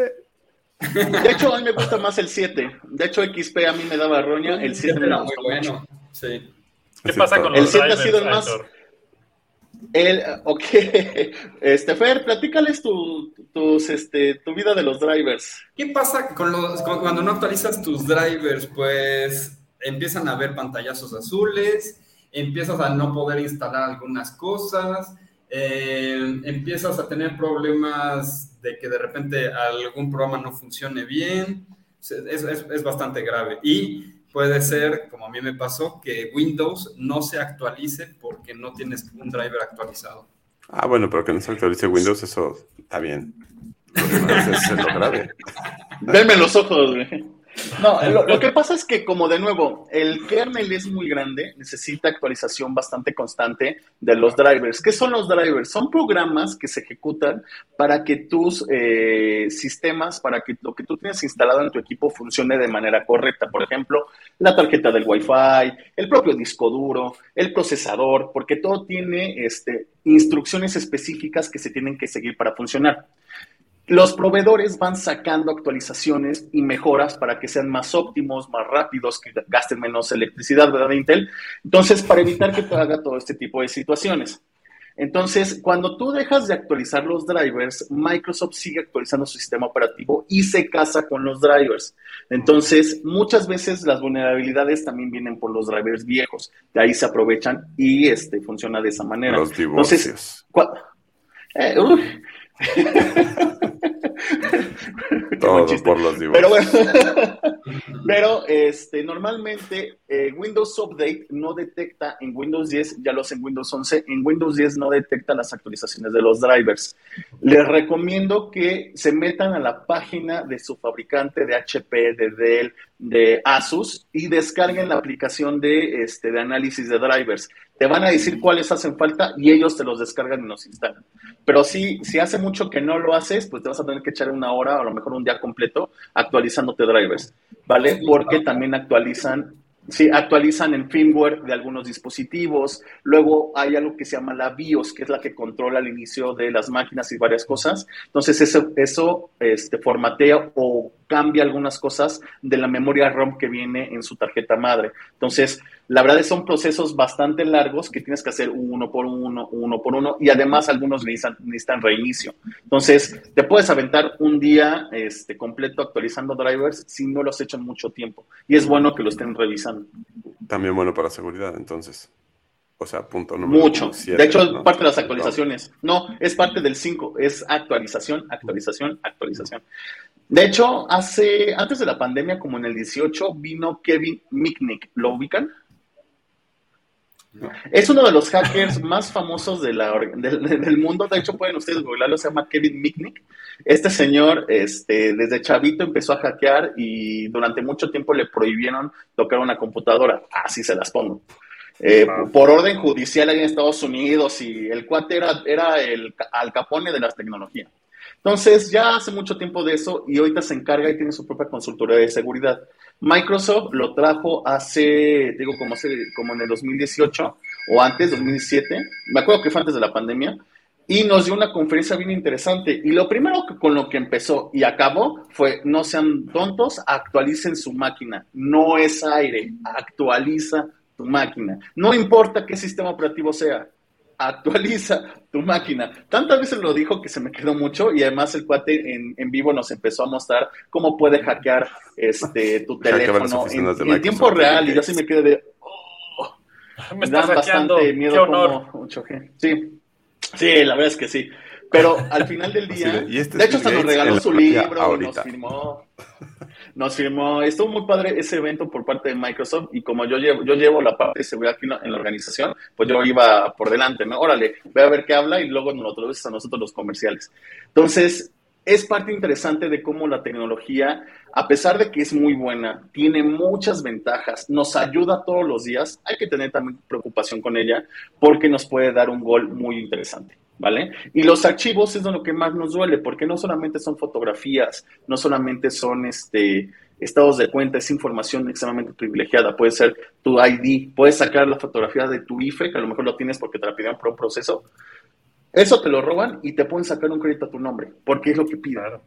De hecho, a mí me gusta más el 7. De hecho, XP a mí me daba roña. El 7 me era muy mucho. bueno. Sí. ¿Qué pasa con El los siete ha drivers, sido el más-? El, ok, este, Fer, platícales tu, tus, este, tu vida de los drivers. ¿Qué pasa con los, con- cuando no actualizas tus drivers? Pues empiezan a haber pantallazos azules, empiezas a no poder instalar algunas cosas, eh, empiezas a tener problemas de que de repente algún programa no funcione bien. Es, es- es bastante grave. Y puede ser, como a mí me pasó, que Windows no se actualice porque no tienes un driver actualizado. Ah, bueno, pero que no se actualice Windows, eso está bien. Lo demás es lo grave. Venme los ojos, güey. No, lo, que pasa es que, como de nuevo, el kernel es muy grande, necesita actualización bastante constante de los drivers. ¿Qué son los drivers? Son programas que se ejecutan para que tus eh, sistemas, para que lo que tú tienes instalado en tu equipo funcione de manera correcta. Por ejemplo, la tarjeta del Wi-Fi, el propio disco duro, el procesador, porque todo tiene este, instrucciones específicas que se tienen que seguir para funcionar. Los proveedores van sacando actualizaciones y mejoras para que sean más óptimos, más rápidos, que gasten menos electricidad, ¿verdad, Intel? Entonces, para evitar que te haga todo este tipo de situaciones. Entonces, cuando tú dejas de actualizar los drivers, Microsoft sigue actualizando su sistema operativo y se casa con los drivers. Entonces, muchas veces las vulnerabilidades también vienen por los drivers viejos. De ahí se aprovechan y este, funciona de esa manera. Los divorcios. Entonces, eh, Todo por los dibujos. Pero bueno, pero este, normalmente eh, Windows Update no detecta en Windows 10, ya lo sé en Windows 11, en Windows 10 no detecta las actualizaciones de los drivers. Les recomiendo que se metan a la página de su fabricante de HP, de Dell, de Asus y descarguen la aplicación de, este, de análisis de drivers. Te van a decir cuáles hacen falta y ellos te los descargan y los instalan. Pero si, si hace mucho que no lo haces, pues te vas a tener que echar una hora a lo mejor un día completo actualizándote drivers, ¿vale? Porque también actualizan Sí, actualizan el firmware de algunos dispositivos. Luego hay algo que se llama la BIOS, que es la que controla el inicio de las máquinas y varias cosas. Entonces, eso, eso este, formatea o cambia algunas cosas de la memoria ROM que viene en su tarjeta madre. Entonces, la verdad es son procesos bastante largos que tienes que hacer uno por uno, uno por uno, y además algunos necesitan, necesitan reinicio. Entonces, te puedes aventar un día este, completo actualizando drivers si no los hecho en mucho tiempo. Y es bueno que lo estén revisando. También bueno para seguridad, entonces. O sea, punto número Mucho. de hecho, es parte de las actualizaciones. No, es parte del 5. Es actualización, actualización, actualización. De hecho, hace, antes de la pandemia, como en el 18, vino Kevin Mitnick. ¿Lo ubican? Es uno de los hackers más famosos de la, del mundo. De hecho, pueden ustedes googlearlo, se llama Kevin Mitnick. Este señor, este, desde chavito empezó a hackear y durante mucho tiempo le prohibieron tocar una computadora. Así se las pongo. Eh, por orden judicial en Estados Unidos y el cuate era, era el al capone de las tecnologías. Entonces, ya hace mucho tiempo de eso y ahorita se encarga y tiene su propia consultoría de seguridad. Microsoft lo trajo hace, digo, como, hace, como en el 2018 o antes, 2017, me acuerdo que fue antes de la pandemia, y nos dio una conferencia bien interesante. Y lo primero que, con lo que empezó y acabó fue, no sean tontos, actualicen su máquina. No es aire, actualiza tu máquina. No importa qué sistema operativo sea, actualiza tu máquina. Tantas veces lo dijo que se me quedó mucho y además el cuate en, en vivo nos empezó a mostrar cómo puede hackear este, tu teléfono en, tiempo real y yo sí me quedé de... Oh, me da bastante miedo como Sí, sí, la verdad es que sí. Pero al final del día, este de hecho, hasta nos regaló su libro, nos firmó nos firmó, estuvo muy padre ese evento por parte de Microsoft y como yo llevo, yo llevo la parte de seguridad aquí en la organización, pues yo iba por delante, ¿no? Órale, ve a ver qué habla y luego nos lo traduces a nosotros los comerciales. Entonces, es parte interesante de cómo la tecnología, a pesar de que es muy buena, tiene muchas ventajas, nos ayuda todos los días, hay que tener también preocupación con ella porque nos puede dar un gol muy interesante. ¿Vale? Y los archivos es lo que más nos duele, porque no solamente son fotografías, no solamente son este, estados de cuenta, es información extremadamente privilegiada. Puede ser tu ID, puedes sacar la fotografía de tu IFE, que a lo mejor lo tienes porque te la pidieron por un proceso. Eso te lo roban y te pueden sacar un crédito a tu nombre, porque es lo que piden.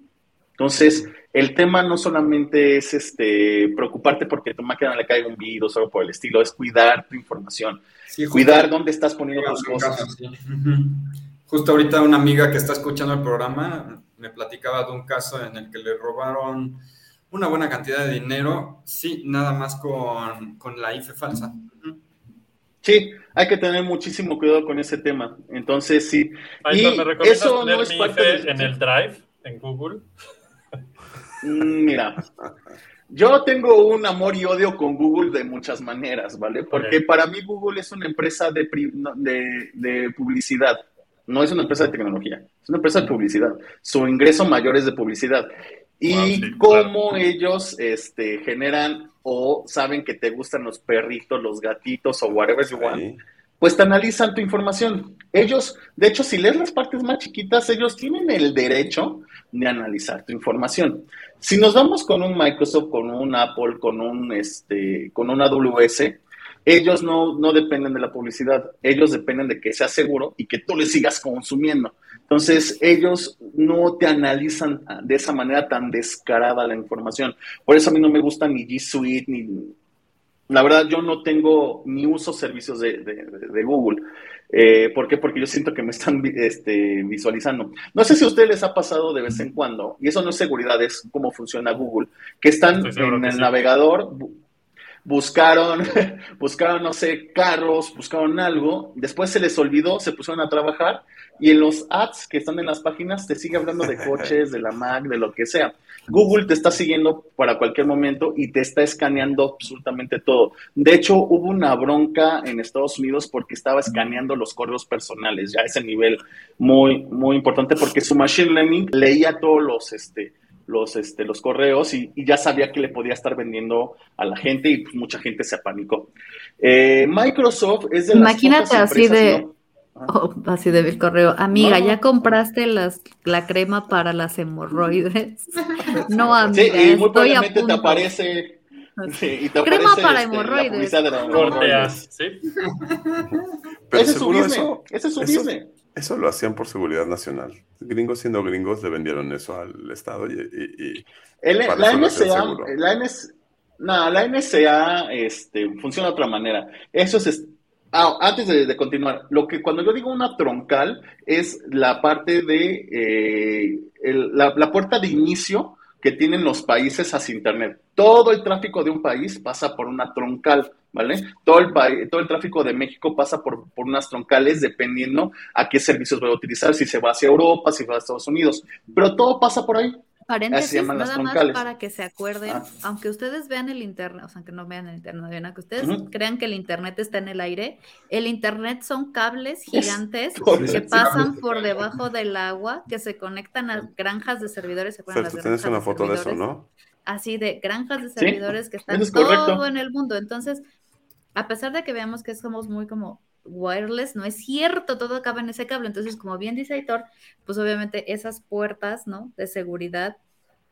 Entonces, el tema no solamente es este, preocuparte porque a tu máquina le caiga un virus o algo por el estilo, es cuidar tu información, cuidar dónde estás poniendo tus cosas. Justo ahorita una amiga que está escuchando el programa me platicaba de un caso en el que le robaron una buena cantidad de dinero, sí, nada más con, la IFE falsa. Sí, hay que tener muchísimo cuidado con ese tema. Entonces, sí. y eso no es parte en el Drive, en Google. Mm, mira, yo tengo un amor y odio con Google de muchas maneras, ¿vale? Porque para mí Google es una empresa de, de publicidad no es una empresa de tecnología, es una empresa de publicidad. Su ingreso mayor es de publicidad. Y cómo ellos este, generan o saben que te gustan los perritos, los gatitos o whatever you want, pues te analizan tu información. Ellos, de hecho, si lees las partes más chiquitas, ellos tienen el derecho de analizar tu información. Si nos vamos con un Microsoft, con un Apple, con un este, con una AWS, ellos no, no dependen de la publicidad, ellos dependen de que sea seguro y que tú le sigas consumiendo. Entonces, ellos no te analizan de esa manera tan descarada la información. Por eso a mí no me gusta ni G Suite, ni... La verdad, yo no tengo ni uso servicios de, de, Google. Eh, ¿Por qué? Porque yo siento que me están este, visualizando. No sé si a ustedes les ha pasado de vez en cuando, y eso no es seguridad, es cómo funciona Google, que están en el navegador, buscaron, buscaron, no sé, carros, buscaron algo, después se les olvidó, se pusieron a trabajar y en los ads que están en las páginas te sigue hablando de coches, de la Mac, de lo que sea. Google te está siguiendo para cualquier momento y te está escaneando absolutamente todo. De hecho, hubo una bronca en Estados Unidos porque estaba escaneando los correos personales, ya a ese nivel muy, muy importante porque su machine learning leía todos los, este, los, este, los correos y, ya sabía que le podía estar vendiendo a la gente y pues mucha gente se apanicó. Eh, Microsoft es de las Imagínate así de... Oh, así de correo. Amiga, ¿ya compraste las, la crema para las hemorroides? No, amiga, sí, y muy probablemente te aparece... Sí, te crema para este, hemorroides. ¿sí? Pero ese es su business. ese es su business. Eso lo hacían por seguridad nacional. Gringos siendo gringos le vendieron eso al Estado y... y, la, NSA, la, no, la NSA este, funciona de otra manera. Eso es... Ah, antes de, continuar, lo que cuando yo digo una troncal es la parte de eh, la, la puerta de inicio que tienen los países hacia Internet. Todo el tráfico de un país pasa por una troncal. ¿Vale? Todo el, todo el tráfico de México pasa por, por unas troncales dependiendo a qué servicios va a utilizar, si se va hacia Europa, si va a Estados Unidos, pero todo pasa por ahí. Paréntesis, nada más para que se acuerden, ah. aunque ustedes vean el internet, o sea, que no vean el internet, aunque ustedes crean que el internet está en el aire, el internet son cables gigantes que pasan por debajo del agua, que se conectan a granjas de servidores. ¿se Pero tú tienes una foto de eso, ¿no? Así de granjas de servidores que están todo en el mundo. Entonces, a pesar de que veamos que somos muy como wireless, no es cierto, todo acaba en ese cable. Entonces, como bien dice Aitor, pues obviamente esas puertas, ¿no? De seguridad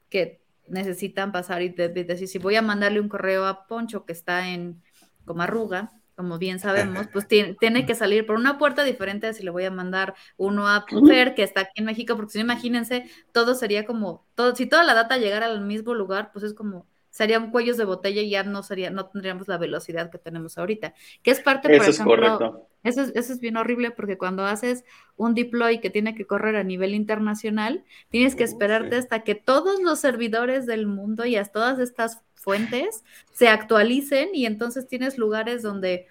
que necesitan pasar y decir, si voy a mandarle un correo a Poncho que está en Comarruga, como bien sabemos, pues tiene, que salir por una puerta diferente si le voy a mandar uno a Fer, que está aquí en México, porque si no, imagínense, todo sería como, todo, si toda la data llegara al mismo lugar, pues es como serían cuellos de botella y ya no sería, no tendríamos la velocidad que tenemos ahorita. Que es parte, por eso ejemplo, es correcto. Eso es, eso es bien horrible porque cuando haces un deploy que tiene que correr a nivel internacional, tienes que esperarte hasta que todos los servidores del mundo y a todas estas fuentes se actualicen y entonces tienes lugares donde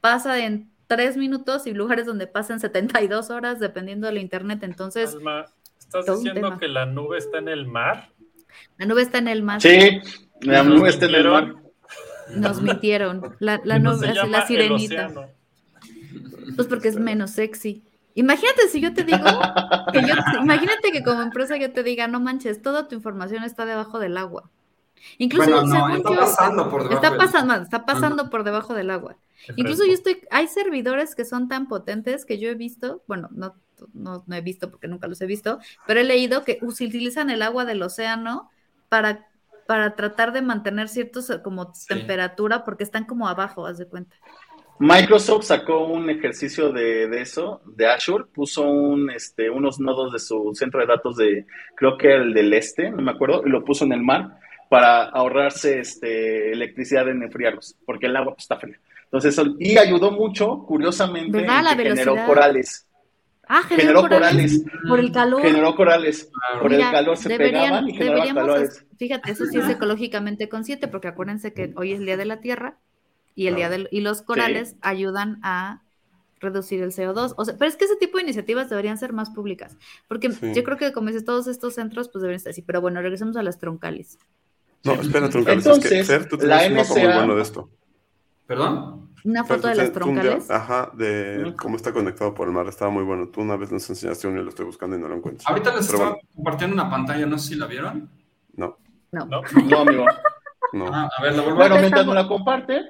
pasa en tres minutos y lugares donde pasan 72 horas dependiendo del internet. Entonces, ¿estás diciendo que la nube está en el mar? La nube está en el mar. Sí, está en el mar. Nos mintieron. La, la la sirenita. Pues porque es menos sexy. Imagínate si yo te digo que yo, imagínate que como empresa yo te diga, no manches, toda tu información está debajo del agua. Incluso está pasando por debajo está pasando, está pasando por debajo del agua. Incluso yo estoy, hay servidores que son tan potentes que yo he visto, bueno, no, no, no he visto porque nunca los he visto, pero he leído que utilizan el agua del océano para, para tratar de mantener ciertos eh, como temperatura porque están como abajo, haz de cuenta. Microsoft sacó un ejercicio de, de, eso, de Azure, puso un, este, unos nodos de su centro de datos de, creo que el del este, no me acuerdo, y lo puso en el mar para ahorrarse este, electricidad en enfriarlos, porque el agua pues, está fría. Entonces, y ayudó mucho, curiosamente, que generó corales. Ah, generó, corales, Por el calor. Generó corales. por el calor se pegaban y generaban. Fíjate, eso sí es ecológicamente consciente, porque acuérdense que hoy es el Día de la Tierra y el día del, y los corales ayudan a reducir el CO2. O sea, pero es que ese tipo de iniciativas deberían ser más públicas, porque yo creo que como dices, todos estos centros pues deben estar así. Pero bueno, regresemos a las troncales. No, espera, troncales. Entonces, es que, tú la NSA... muy bueno de esto. ¿Perdón? Una foto de las troncales. ajá, de cómo está conectado por el mar. Estaba muy bueno. Tú una vez nos enseñaste uno y lo estoy buscando y no lo encuentro. Ahorita les estaba compartiendo una pantalla, no sé si la vieron. No. No, no, no amigo. No. Ah, a ver, la Bueno, mientras no la comparte,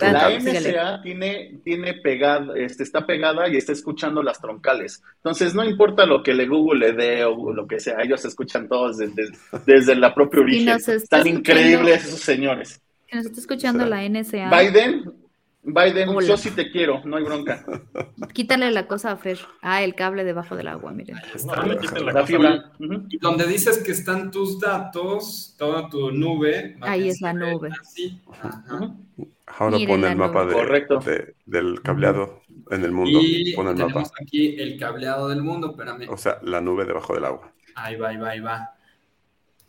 la NSA tiene, tiene pegada, este, está pegada y está escuchando las troncales. Entonces, no importa lo que le Google le dé o lo que sea, ellos escuchan todos desde, desde la propia origen. Están increíbles esos señores. nos está escuchando la NSA. Biden, Biden, yo sí te quiero, no hay bronca. Quítale la cosa a Fer. Ah, el cable debajo del agua, miren. la, fibra. Donde dices que están tus datos, toda tu nube. Ahí es la nube. Ahora pone el mapa de, del cableado en el mundo. Y tenemos aquí el cableado del mundo, espérame. O sea, la nube debajo del agua. Ahí va, ahí va, ahí va.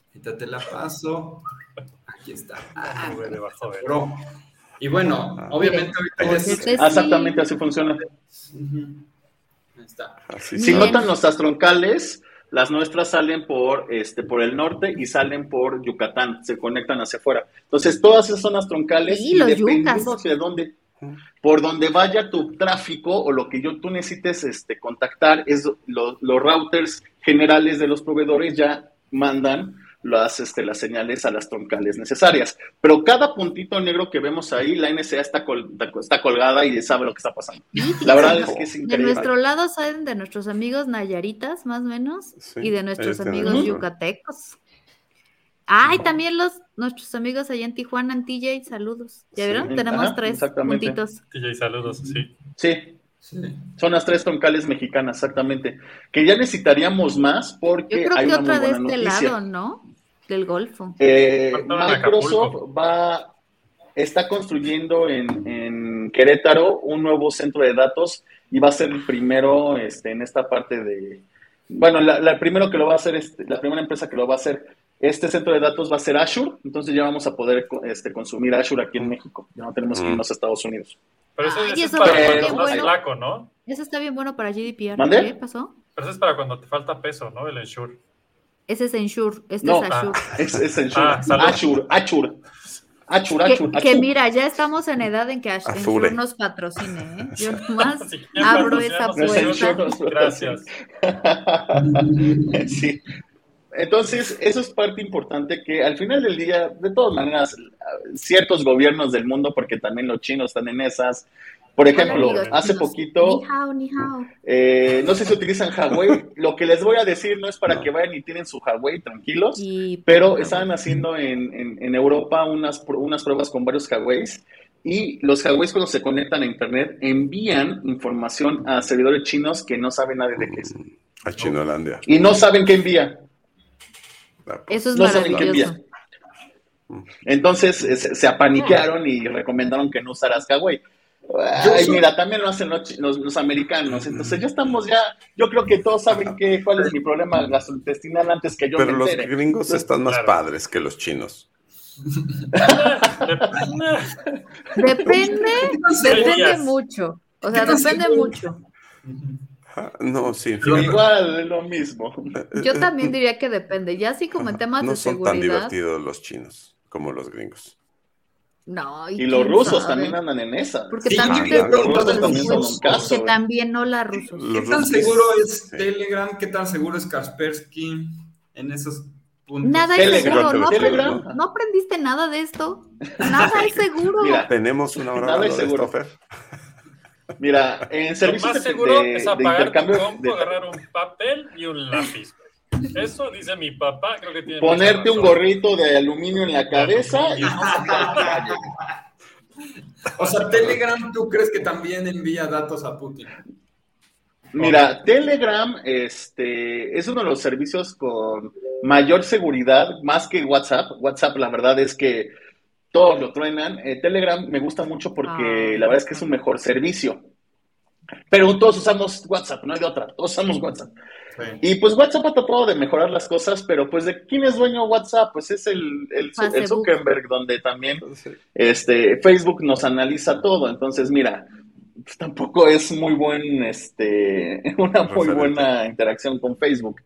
Ahorita te la paso. Aquí está. Ah, nube debajo del agua. Y bueno, ah. obviamente Exactamente así funciona. Ahí está. si notan nuestras troncales, las nuestras salen por, este, por el norte y salen por Yucatán, se conectan hacia afuera. Entonces, todas esas zonas troncales, y dependiendo de dónde, por donde vaya tu tráfico o lo que yo tú necesites este, contactar, es los routers generales de los proveedores ya mandan las, este, las señales a las troncales necesarias. Pero cada puntito negro que vemos ahí, la NSA está, está colgada y sabe lo que está pasando. La verdad es que es increíble. De nuestro lado salen de nuestros amigos nayaritas, más o menos, y de nuestros amigos yucatecos. Ay, también los nuestros amigos allá en Tijuana, en TJ, saludos. ¿Ya vieron? Tenemos tres puntitos. TJ, saludos, sí. Sí, Son las tres troncales mexicanas, exactamente. Que ya necesitaríamos más porque Yo creo hay que otra de este lado, ¿no? Del Golfo. Eh, Microsoft va, está construyendo en, Querétaro un nuevo centro de datos y va a ser el primero este, en esta parte de. Bueno, la, primero que lo va a hacer, este, la primera empresa que lo va a hacer, este centro de datos va a ser Azure, entonces ya vamos a poder este, consumir Azure aquí en México. Ya no tenemos que irnos a Estados Unidos. Pero eso, es para cuando es flaco, ¿no? Eso está bien bueno para GDPR. ¿Qué pasó? Pero eso es para cuando te falta peso, ¿no? El Ensure. Ese es Ensure, este es Ashur. Ah, es, es Ensure. Ah, Ashur, Ashur. Ashur, Ashur, que, mira, ya estamos en edad en que Ashur nos patrocine, ¿eh? Yo nomás abro esa puerta. Gracias. sí. Entonces, eso es parte importante que al final del día, de todas maneras, ciertos gobiernos del mundo, porque también los chinos están en esas, por ejemplo, hace poquito, eh, no sé si utilizan Huawei, lo que les voy a decir no es para que vayan y tienen su Huawei tranquilos, pero estaban haciendo en, en, Europa unas, unas pruebas con varios Huawei's y los Huawei cuando se conectan a Internet envían información a servidores chinos que no saben nada de qué es. A Chinolandia. Y no saben qué envía. Eso es no maravilloso. Entonces se, apaniquearon y recomendaron que no usaras Huawei. Ay, mira, también lo hacen los, americanos. Entonces ya estamos ya, yo creo que todos saben que, cuál es mi problema gastrointestinal antes que yo Pero los gringos están más padres que los chinos. depende, depende mucho. O sea, depende mucho. No, sí. igual, es lo mismo. Yo también diría que depende. Ya así como en temas de seguridad. No son tan divertidos los chinos como los gringos. No, y, los rusos también andan en esa. Porque también, los rusos también son un caso. Que también no la rusos. ¿Qué tan seguro es Telegram? ¿Qué tan seguro es Kaspersky en esos puntos? Nada es seguro. No, no, aprendiste nada de esto. Nada es seguro. Mira, tenemos una hora es seguro. Mira, en servicios Lo más seguro es apagar tu compu, agarrar un papel y un lápiz. Eso dice mi papá, creo que tiene Ponerte un gorrito de aluminio en la cabeza O sea, Telegram, ¿tú crees que también envía datos a Putin? Mira, Telegram este, es uno de los servicios con mayor seguridad, más que WhatsApp. WhatsApp, la verdad es que todos lo truenan. Eh, Telegram me gusta mucho porque ah. la verdad es que es un mejor servicio. Pero todos usamos WhatsApp, no hay de otra. Todos usamos WhatsApp. Y pues WhatsApp ha tratado de mejorar las cosas, pero pues de quién es dueño WhatsApp, pues es el, el, Zuckerberg, donde también este, Facebook nos analiza todo. Entonces, mira, pues, tampoco es muy buen, este, una muy buena interacción con Facebook.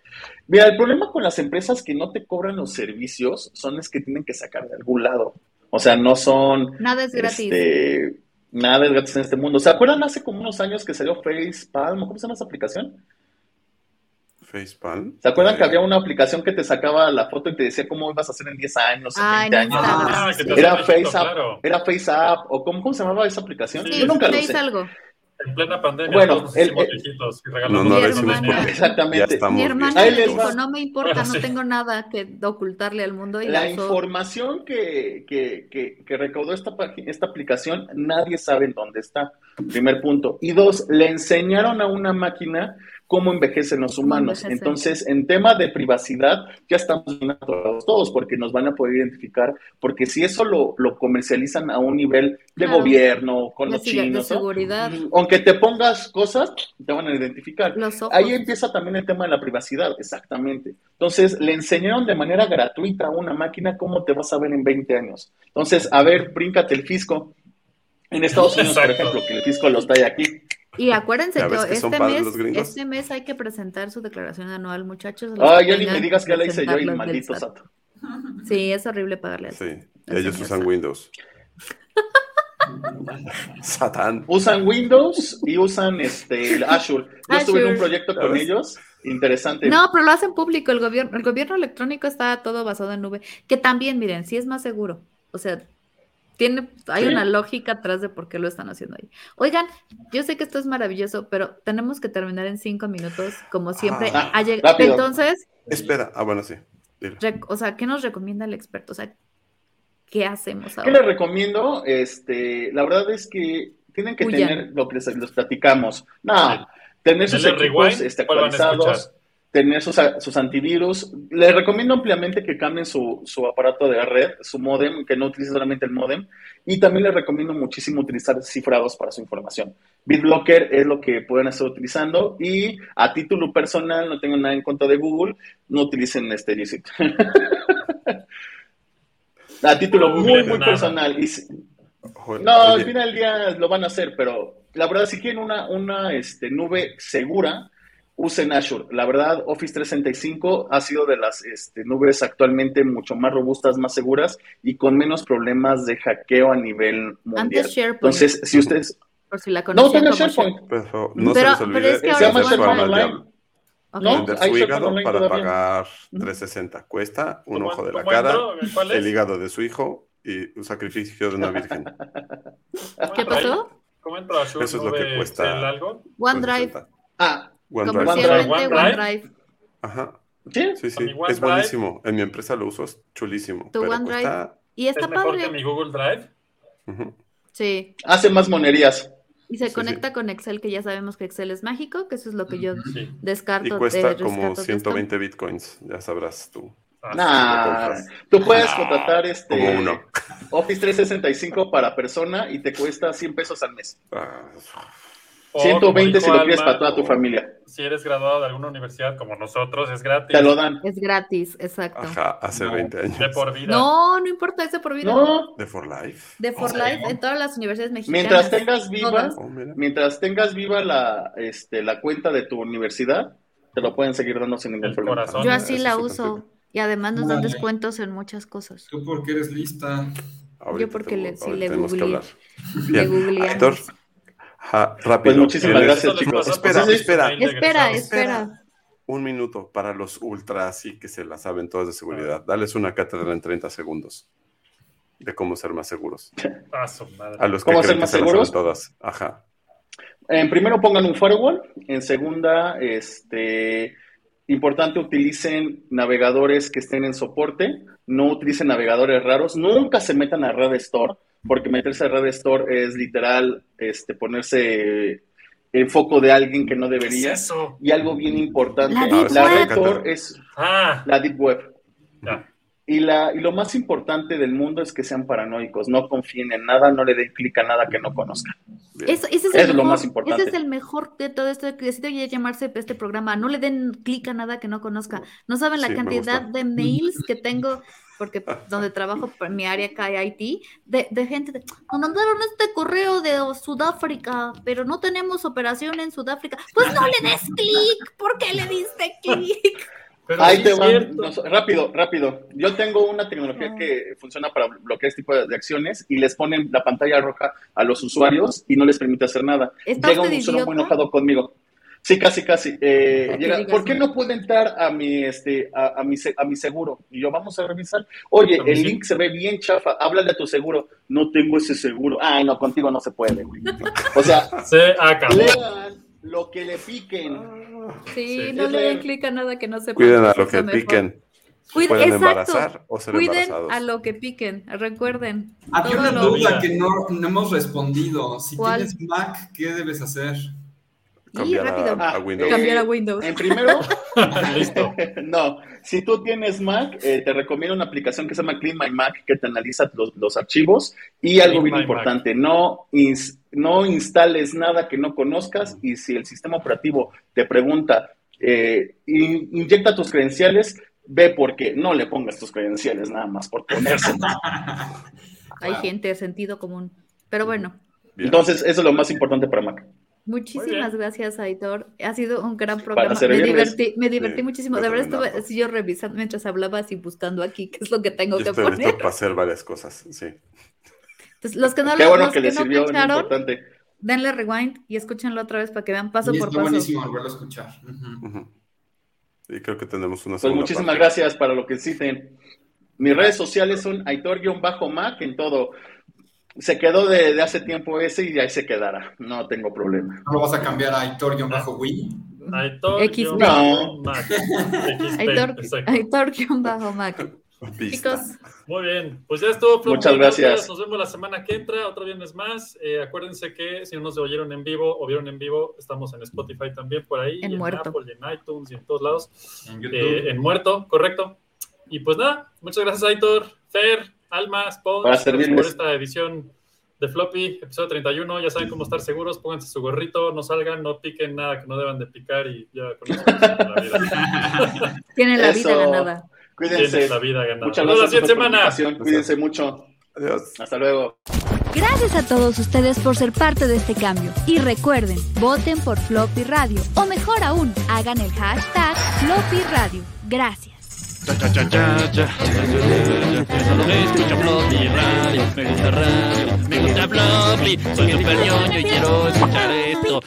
Mira, el problema con las empresas que no te cobran los servicios son es que tienen que sacar de algún lado. O sea, no son. Nada es gratis. Este, nada es gratis en este mundo. ¿Se acuerdan hace como unos años que salió FacePalm? ¿Cómo se llama esa aplicación? Facepalm. ¿Se acuerdan que había una aplicación que te sacaba la foto y te decía cómo ibas a hacer en 10 años, en 20 años? Ah, era FaceApp, era FaceApp, o cómo, cómo se llamaba esa aplicación? Sí, Yo nunca lo sé. algo. En plena pandemia, bueno, todos el, viejitos y no, no Exactamente. Mi hermana le dijo, no me importa, no tengo nada que ocultarle al mundo. Y la información que, que, que, que, recaudó esta, esta aplicación, nadie sabe en dónde está, primer punto. Y dos, le enseñaron a una máquina cómo envejecen los humanos. Entonces, en tema de privacidad, ya estamos bien atorados todos, porque nos van a poder identificar, porque si eso lo, lo comercializan a un nivel de gobierno, con los chinos, seguridad. aunque te pongas cosas, te van a identificar. Ahí empieza también el tema de la privacidad, exactamente. Entonces, le enseñaron de manera gratuita a una máquina cómo te vas a ver en 20 años. Entonces, a ver, bríncate el fisco. En Estados Unidos, por ejemplo, que el fisco lo trae aquí, y acuérdense que, este, mes, este mes hay que presentar su declaración anual, muchachos. Ah, ya ni me digas que la hice yo y maldito Sato. Sí, es horrible pagarle así. Sí, ellos usan Windows. Satán. Usan Windows y usan este Azure. Yo estuve en un proyecto con ellos. Interesante. No, pero lo hacen público. El gobierno, el gobierno electrónico está todo basado en nube. Que también, miren, sí es más seguro. O sea, tiene, hay una lógica atrás de por qué lo están haciendo ahí. Oigan, yo sé que esto es maravilloso, pero tenemos que terminar en cinco minutos, como siempre. Ah, Entonces. Espera, ah, bueno, sí. O sea, ¿qué nos recomienda el experto? O sea, ¿qué hacemos ahora? ¿Qué les recomiendo? Este, la verdad es que tienen que tener lo que les, platicamos. No, tener sus equipos este, actualizados tener sus, sus, antivirus. Les recomiendo ampliamente que cambien su, su, aparato de red, su modem, que no utilice solamente el modem. Y también les recomiendo muchísimo utilizar cifrados para su información. BitBlocker es lo que pueden estar utilizando. Y a título personal, no tengo nada en contra de Google, no utilicen este a título muy, muy personal. Y, no, al final del día lo van a hacer, pero la verdad, si quieren una, una este, nube segura, usen Azure. La verdad, Office 365 ha sido de las este, nubes actualmente mucho más robustas, más seguras y con menos problemas de hackeo a nivel mundial. Entonces, si ustedes... Por si la no tengo SharePoint. Pero, no se les olvide, es que se llama SharePoint Online. ¿No? Vender su hígado para pagar 360. Cuesta un ojo de la cara, el hígado de su hijo y un sacrificio de una virgen. ¿Qué pasó? ¿Cómo entro a Azure? Eso es lo que cuesta. Algo? OneDrive. Ah, OneDrive. OneDrive. Ajá. Sí, sí, sí. Es buenísimo. En mi empresa lo uso, es chulísimo. Tu OneDrive. Y está ¿Es mejor que mi Google Drive? Sí. Hace más monerías. Y se conecta con Excel, que ya sabemos que Excel es mágico, que eso es lo que yo descarto. Y cuesta como 120 bitcoins, ya sabrás tú. Ah, nah, tú puedes contratar este Office 365 para persona y te cuesta 100 pesos al mes. Ah, 120 si lo quieres para toda tu familia. Si eres graduado de alguna universidad como nosotros, es gratis. Te lo dan. Es gratis, exacto. Ajá, hace 20 años. De por vida. No, no importa, es de por vida. No. De for life. De for life en todas las universidades mexicanas. Mientras tengas viva, oh, mientras tengas viva la, este, la cuenta de tu universidad, te lo pueden seguir dando sin ningún problema. Yo así la uso. Y además nos dan descuentos en muchas cosas. Tú porque eres lista. Yo porque le, sí, le googleé. Le googleé rápido. Pues muchísimas gracias, chicos. Espera, espera. Espera, espera. Un minuto para los ultra, así que se la saben todas de seguridad. Dales una cátedra en 30 segundos de cómo ser más seguros. A los que ¿Cómo ser más seguros? todas. Ajá. En primero pongan un firewall. En segunda, este, importante utilicen navegadores que estén en soporte. No utilicen navegadores raros. Nunca se metan a Red Store porque meterse a Red Store es literal este, ponerse en foco de alguien que no debería. Y algo bien importante, la, Red Store es ah. la Deep Web. Y, la, y lo más importante del mundo es que sean paranoicos, no confíen en nada, no le den clic a nada que no conozcan. Eso, ese es, lo más importante. Ese es el mejor de todo esto que decide llamarse este programa. No le den clic a nada que no conozca. No saben la cantidad de mails que tengo porque donde trabajo en mi área acá IT, de, de gente, de, nos mandaron este correo de Sudáfrica, pero no tenemos operación en Sudáfrica. Pues no le des clic, ¿por qué le diste clic? Ahí te van. rápido, rápido. Yo tengo una tecnología que funciona para bloquear este tipo de, acciones y les ponen la pantalla roja a los usuarios y no les permite hacer nada. Llega un usuario muy enojado conmigo. Sí, casi, casi. Eh, ¿Por qué no puede entrar a mi, este, a, mi, a mi seguro? Y yo, vamos a revisar. Oye, el link se ve bien chafa. Háblale a tu seguro. No tengo ese seguro. Ay, no, contigo no se puede, güey. O sea, se acabó. lean lo que le piquen. Sí, no le den clic a nada que no se Cuiden a lo que piquen. Cuiden, exacto. Cuiden a lo que piquen. Recuerden. Hay una duda que no, no, hemos respondido. Si tienes Mac, ¿qué debes hacer? Cambiar a, Windows. Cambiar a Windows. En primero, listo. no, si tú tienes Mac, eh, te recomiendo una aplicación que se llama Clean My Mac que te analiza los, los archivos y algo bien importante, no, no instales nada que no conozcas y si el sistema operativo te pregunta, eh, inyecta tus credenciales, ve por qué, no le pongas tus credenciales nada más por ponerse. Hay gente de sentido común, pero bueno. Entonces, eso es lo más importante para Mac. Muchísimas gracias, Aitor. Ha sido un gran programa. Me divertí, me divertí muchísimo. De verdad estuve así yo revisando mientras hablabas y buscando aquí qué es lo que tengo que poner. para hacer varias cosas, sí. Entonces, los que no qué bueno que, les sirvió, importante. denle rewind y escúchenlo otra vez para que vean paso por paso. buenísimo volverlo a escuchar. Y creo que tenemos una Pues muchísimas gracias para lo que citen. Mis redes sociales son Aitor-Mac en todo se quedó de, hace tiempo ese y ahí se quedará. No tengo problema. ¿No vas a cambiar a Aitor-Wii? Aitor X no. Aitor-Mac. Chicos. Muy bien, pues ya estuvo. Muchas gracias. Nos vemos la semana que entra, otro viernes más. Eh, acuérdense que si no nos oyeron en vivo o vieron en vivo, estamos en Spotify también por ahí, en, Muerto. Apple, en iTunes y en todos lados. En, eh, en Muerto, correcto. Y pues nada, muchas gracias, Aitor, Fer, Almas, Paul, por esta edición de Floppy, episodio 31. Ya saben cómo estar seguros, pónganse su gorrito, no salgan, no piquen nada que no deban de picar y ya con eso la vida. Tienen la vida ganada. Cuídense. Tienen la vida ganada. Muchas gracias. semana. Cuídense mucho. Adiós. Hasta luego. Gracias a todos ustedes por ser parte de este cambio. Y recuerden, voten por Floppy Radio. O mejor aún, hagan el hashtag Floppy Radio. Gracias. Cha, cha, cha, cha, cha. Escucho Blobby radio, me gusta radio, me gusta Blobby, soy super ñoño y quiero escuchar esto.